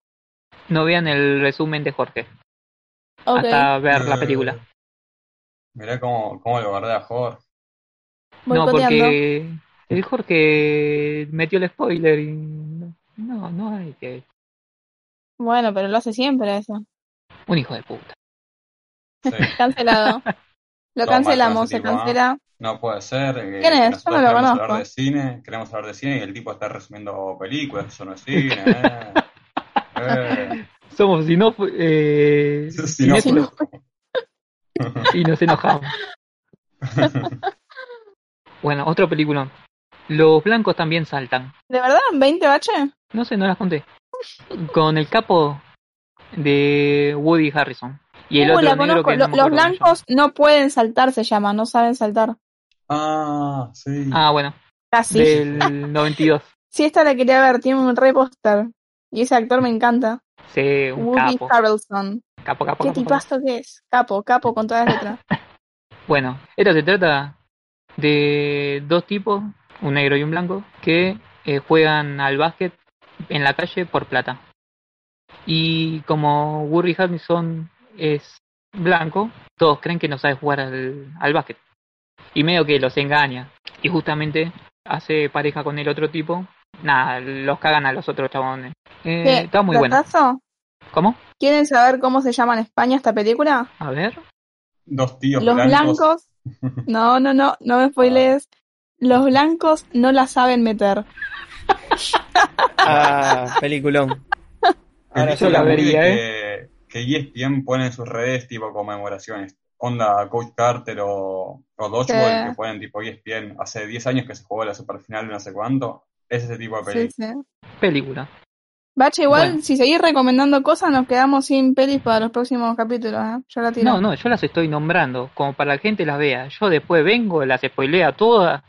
S4: No vean el resumen de Jorge
S1: Ok.
S4: hasta ver la película.
S3: Mirá cómo, cómo lo guardé a Jorge.
S4: No, porque el Jorge metió el spoiler y no, no hay que
S1: Bueno, pero lo hace siempre eso.
S4: un hijo de puta.
S3: Sí.
S1: Cancelado. Lo cancelamos, se
S3: ¿ah?
S1: cancela.
S3: No puede ser. Que,
S1: ¿Quién es? Yo no lo
S3: queremos
S1: conozco.
S3: hablar de cine, queremos hablar de cine y el tipo está resumiendo películas, eso no es cine. Eh. Eh.
S4: Somos si no eh,
S3: Si no,
S4: cinéfilos y nos enojamos. Bueno, otra película. Los blancos también saltan.
S1: ¿De verdad? ¿20 bache?
S4: No sé, no las conté. Con el capo de Woody Harrison. Y el
S1: Uh,
S4: otro
S1: la
S4: negro
S1: conozco.
S4: que no
S1: los blancos no pueden saltar, se llama. No saben saltar.
S3: ah, sí.
S4: Ah, bueno,
S1: Casi.
S4: del 92.
S1: Sí, esta la quería ver. Tiene un re póster. Y ese actor me encanta.
S4: Sí, un
S1: Woody
S4: capo.
S1: Harrelson.
S4: Capo, capo,
S1: ¿Qué
S4: capo, capo.
S1: tipazo que es? Capo, capo con todas las letras.
S4: Bueno, esto se trata de dos tipos, un negro y un blanco, que eh, juegan al básquet en la calle por plata. Y como Woody Harrison es blanco, todos creen que no sabe jugar al, al básquet. Y medio que los engaña. Y justamente hace pareja con el otro tipo. Nada, los cagan a los otros chabones. Eh,
S1: ¿Qué?
S4: está muy bueno. ¿Cómo?
S1: ¿Quieren saber cómo se llama en España esta película?
S4: A ver.
S3: Dos tíos
S1: Los
S3: blancos.
S1: blancos. No, no, no, no me spoilees. Los blancos no la saben meter.
S2: Ah, peliculón. Ahora
S3: Yo
S4: la vería,
S3: que, que ESPN pone en sus redes tipo conmemoraciones. Onda Coach Carter o, o Dodgeball
S1: Sí.
S3: que ponen tipo ESPN. Hace 10 años que se jugó la superfinal de no sé cuánto. Es ese tipo de
S1: Sí,
S3: película.
S1: sí.
S4: Película.
S1: Bache, igual,
S4: Bueno.
S1: si seguís recomendando cosas, nos quedamos sin pelis para los próximos capítulos, ¿eh? Yo la tiro.
S4: No, no, yo las estoy nombrando como para que la gente las vea. Yo después vengo, las spoileo todas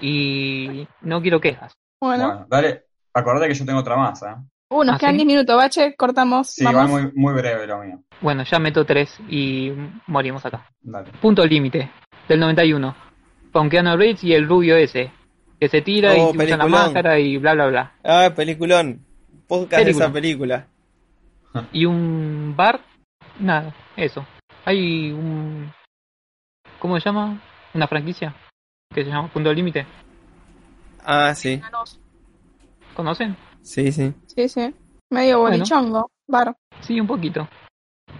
S4: y no quiero quejas.
S1: Bueno,
S3: Bueno, dale. Acordate que yo tengo otra más, ¿eh?
S1: Uh, nos
S4: ¿Ah,
S1: quedan
S4: sí?
S1: 10 minutos, Bache, cortamos.
S3: Sí,
S1: vamos.
S3: va muy, muy breve lo mío.
S4: Bueno, ya meto tres y morimos acá.
S3: Dale.
S4: Punto límite del 91. Con Keanu Reeves y el rubio ese. Que se tira
S2: Oh,
S4: y usa la máscara y bla bla bla.
S2: Ah, peliculón. Podcast
S4: Película.
S2: de esa película.
S4: Y un bar, nada, eso. Hay un ¿Cómo se llama? Una franquicia que se llama Punto Límite.
S2: Ah, sí,
S4: ¿Conocen?
S2: Sí, sí.
S1: Sí, sí. Medio
S4: Bueno.
S1: bolichongo. Bar.
S4: Sí, un poquito.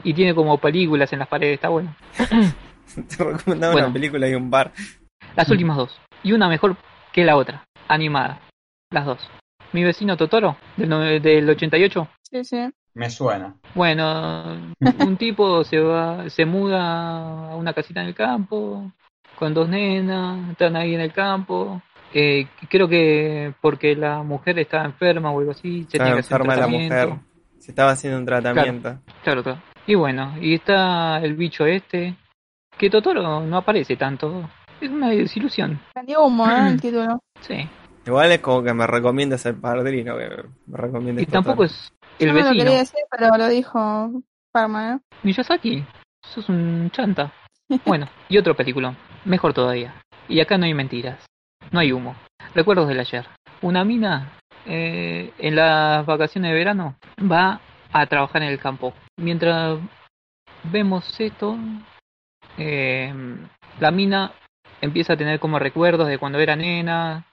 S4: Y tiene como películas en las paredes, está bueno.
S2: Te recomendaba
S4: Bueno.
S2: una película y un bar.
S4: Las últimas dos. Y una mejor que la otra. Animada. Las dos. Mi vecino Totoro, del, del 88.
S1: Sí, sí.
S3: Me suena.
S4: Bueno, un tipo se va, se muda a una casita en el campo, con dos nenas, están ahí en el campo. Eh, creo que porque la mujer está enferma o algo así, se
S2: Estaba
S4: tiene que hacer
S2: enferma la mujer. Se estaba haciendo un tratamiento.
S4: Claro, claro. Y bueno, y está el bicho este, que Totoro no aparece tanto. Es una desilusión.
S1: Vendió humo, ¿eh? El título.
S4: Sí.
S2: Igual es como que me recomiendas el padrino, que me recomiendas
S4: Y tampoco es el
S1: Yo no lo
S4: vecino.
S1: quería decir, pero lo dijo Parma, ¿eh?
S4: Miyazaki, sos un chanta. Bueno, y otro película, mejor todavía. Y acá no hay mentiras, no hay humo. Recuerdos del ayer. Una mina eh, en las vacaciones de verano va a trabajar en el campo. Mientras vemos esto, eh, la mina empieza a tener como recuerdos de cuando era nena,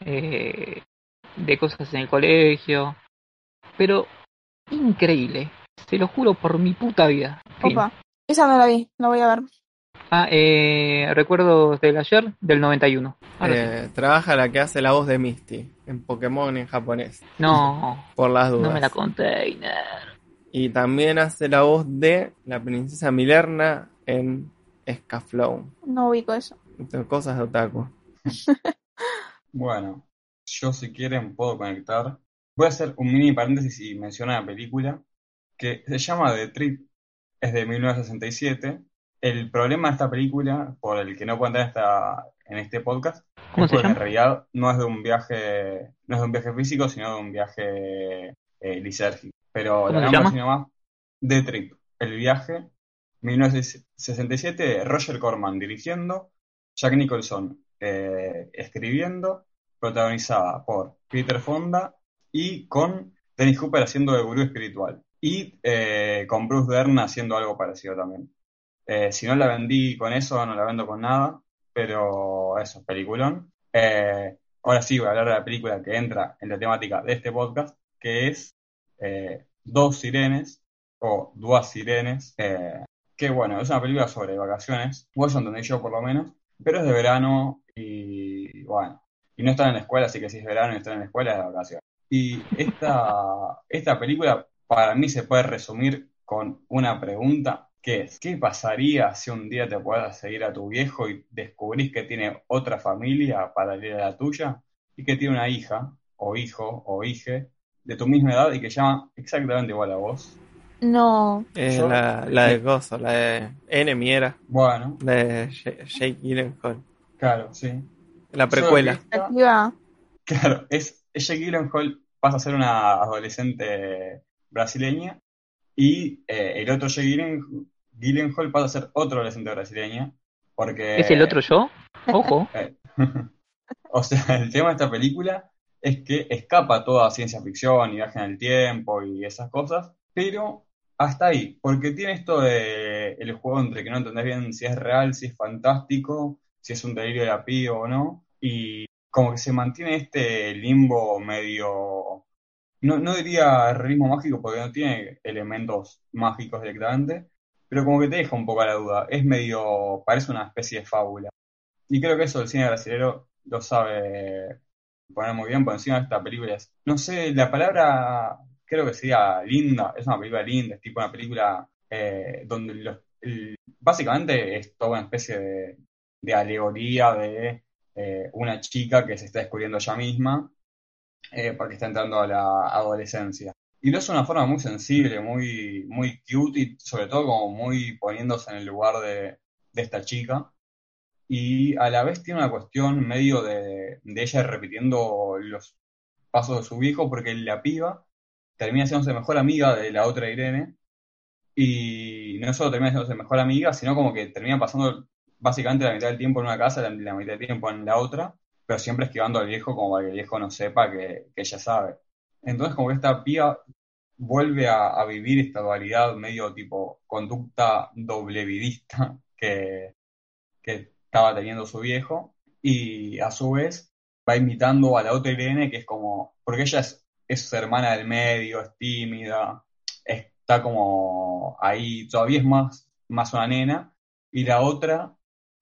S4: eh, de cosas en el colegio. Pero increíble, se lo juro por mi puta vida.
S1: Opa. Esa no la vi, la voy a ver.
S4: Ah, eh, recuerdos del ayer del 91. Ahora sí.
S2: Eh, trabaja la que hace la voz de Misty en Pokémon en japonés,
S4: No,
S2: por las dudas.
S4: no me la container.
S2: Y también hace la voz de la princesa Milerna en Scaflow.
S1: No ubico eso.
S2: Cosas de otaku.
S3: Bueno, yo si quieren puedo conectar. Voy a hacer un mini paréntesis y mencionar una película que se llama The Trip, es de 1967. El problema de esta película, por el que no puedo entrar en, esta- en este podcast,
S4: ¿Cómo
S3: es
S4: se
S3: porque en realidad no es de un viaje, no es de un viaje físico, sino de un viaje eh, lisérgico. Pero
S4: ¿Cómo
S3: la
S4: se llama?
S3: nomás, The Trip, el viaje, 1967, Roger Corman dirigiendo, Jack Nicholson eh, escribiendo, protagonizada por Peter Fonda y con Dennis Hooper haciendo de gurú espiritual. Y eh, con Bruce Dern haciendo algo parecido también. Eh, si no la vendí con eso, no la vendo con nada, pero eso, peliculón. Eh, ahora sí voy a hablar de la película que entra en la temática de este podcast, que es eh, Dos Sirenes, o Duas Sirenes, eh, que bueno, es una película sobre vacaciones, eso entendí yo por lo menos, pero es de verano y bueno, y no están en la escuela, así que si es verano y están en la escuela es de vacaciones. Y esta, esta película para mí se puede resumir con una pregunta, que es, ¿qué pasaría si un día te puedas seguir a tu viejo y descubrís que tiene otra familia paralela a la tuya y que tiene una hija o hijo o hije de tu misma edad y que llama exactamente igual a vos?
S1: No.
S2: Es
S3: Yo-
S2: la, la de Gozo, la de N. Miera,
S3: Bueno,
S2: la de Jake Gyllenhaal.
S3: claro, sí.
S2: La precuela.
S3: esta-. Claro, es ella Gyllenhaal pasa a ser una adolescente brasileña y eh, el otro Jake Gyllenhaal pasa a ser otro adolescente brasileña porque
S4: ¿Es el otro yo? Ojo.
S3: o sea, el tema de esta película es que escapa toda ciencia ficción y viaje en el tiempo y esas cosas, pero hasta ahí, porque tiene esto de el juego entre que no entendés bien si es real, si es fantástico, si es un delirio de la piba o no, y como que se mantiene este limbo medio, no, no diría realismo mágico porque no tiene elementos mágicos directamente, pero como que te deja un poco la duda, es medio, parece una especie de fábula. Y creo que eso el cine brasileño lo sabe poner muy bien por encima de esta película. es- No sé, la palabra creo que sería linda, es una película linda, es tipo una película eh, donde los- básicamente es toda una especie de, de alegoría de eh, una chica que se está descubriendo ella misma eh, porque está entrando a la adolescencia. Y lo hace de una forma muy sensible, muy, muy cute y sobre todo como muy poniéndose en el lugar de, de esta chica. Y a la vez tiene una cuestión medio de, de ella repitiendo los pasos de su viejo porque la piba termina siendo mejor amiga de la otra Irene. Y no solo termina siendo mejor amiga, sino como que termina pasando básicamente la mitad del tiempo en una casa, la, la mitad del tiempo en la otra, pero siempre esquivando al viejo como para que el viejo no sepa que, que ella sabe. Entonces como que esta piba vuelve a, a vivir esta dualidad medio tipo conducta doblevidista que, que estaba teniendo su viejo y a su vez va imitando a la otra Irene que es como, porque ella es, es hermana del medio, es tímida, está como ahí, todavía es más, más una nena y la otra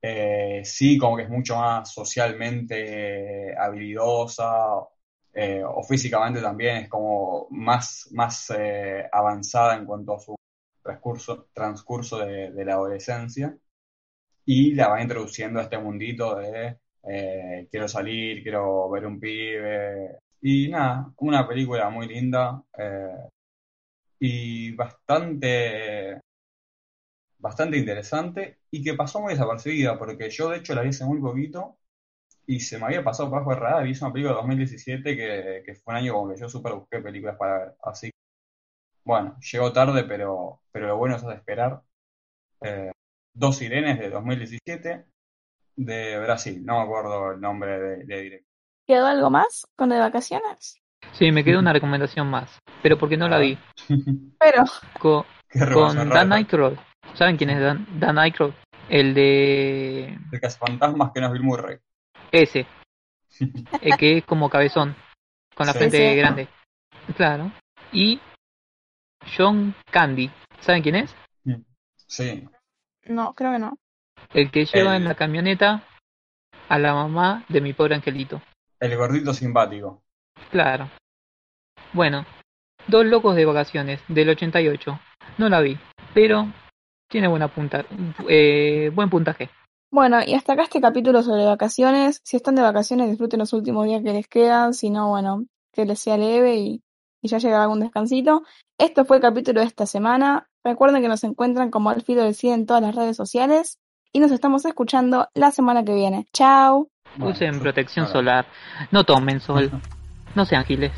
S3: eh, sí como que es mucho más socialmente habilidosa eh, o físicamente también es como más, más eh, avanzada en cuanto a su transcurso, transcurso de, la adolescencia. Y la va introduciendo a este mundito de eh, quiero salir, quiero ver un pibe. Y nada, una película muy linda y bastante bastante interesante y que pasó muy desapercibida porque yo de hecho la vi hace muy poquito y se me había pasado de radar. Vi una película de 2017 que, que fue un año como que yo super busqué películas para ver. Así bueno, llegó tarde, pero, pero lo bueno es esperar. Eh, Dos Sirenes de 2017 de Brasil, no me acuerdo el nombre de, de director.
S1: ¿Quedó algo más con de vacaciones?
S4: Sí, me quedó una recomendación más, pero porque no la vi.
S1: Pero.
S4: Co con Dan Aykroyd. ¿Saben quién es Dan, Dan Aykroyd? El de.
S3: El Fantasmas que no es Bill Murray.
S4: Ese. el que es como cabezón, con la sí, frente sí. grande. Claro. Y John Candy. ¿Saben quién es?
S3: Sí.
S1: No, creo que no.
S4: El que lleva el... en la camioneta a la mamá de mi pobre angelito.
S3: El gordito simpático.
S4: Claro. Bueno, Dos locos de vacaciones, del 88. No la vi, pero tiene buena punta, eh, buen puntaje.
S1: Bueno, y hasta acá este capítulo sobre vacaciones. Si están de vacaciones, disfruten los últimos días que les quedan. Si no, bueno, que les sea leve y, y ya llega algún descansito. Esto fue el capítulo de esta semana. Recuerden que nos encuentran como Al Filo del Cid en todas las redes sociales. Y nos estamos escuchando la semana que viene. Chao.
S4: Usen protección solar. No tomen sol. No sean giles.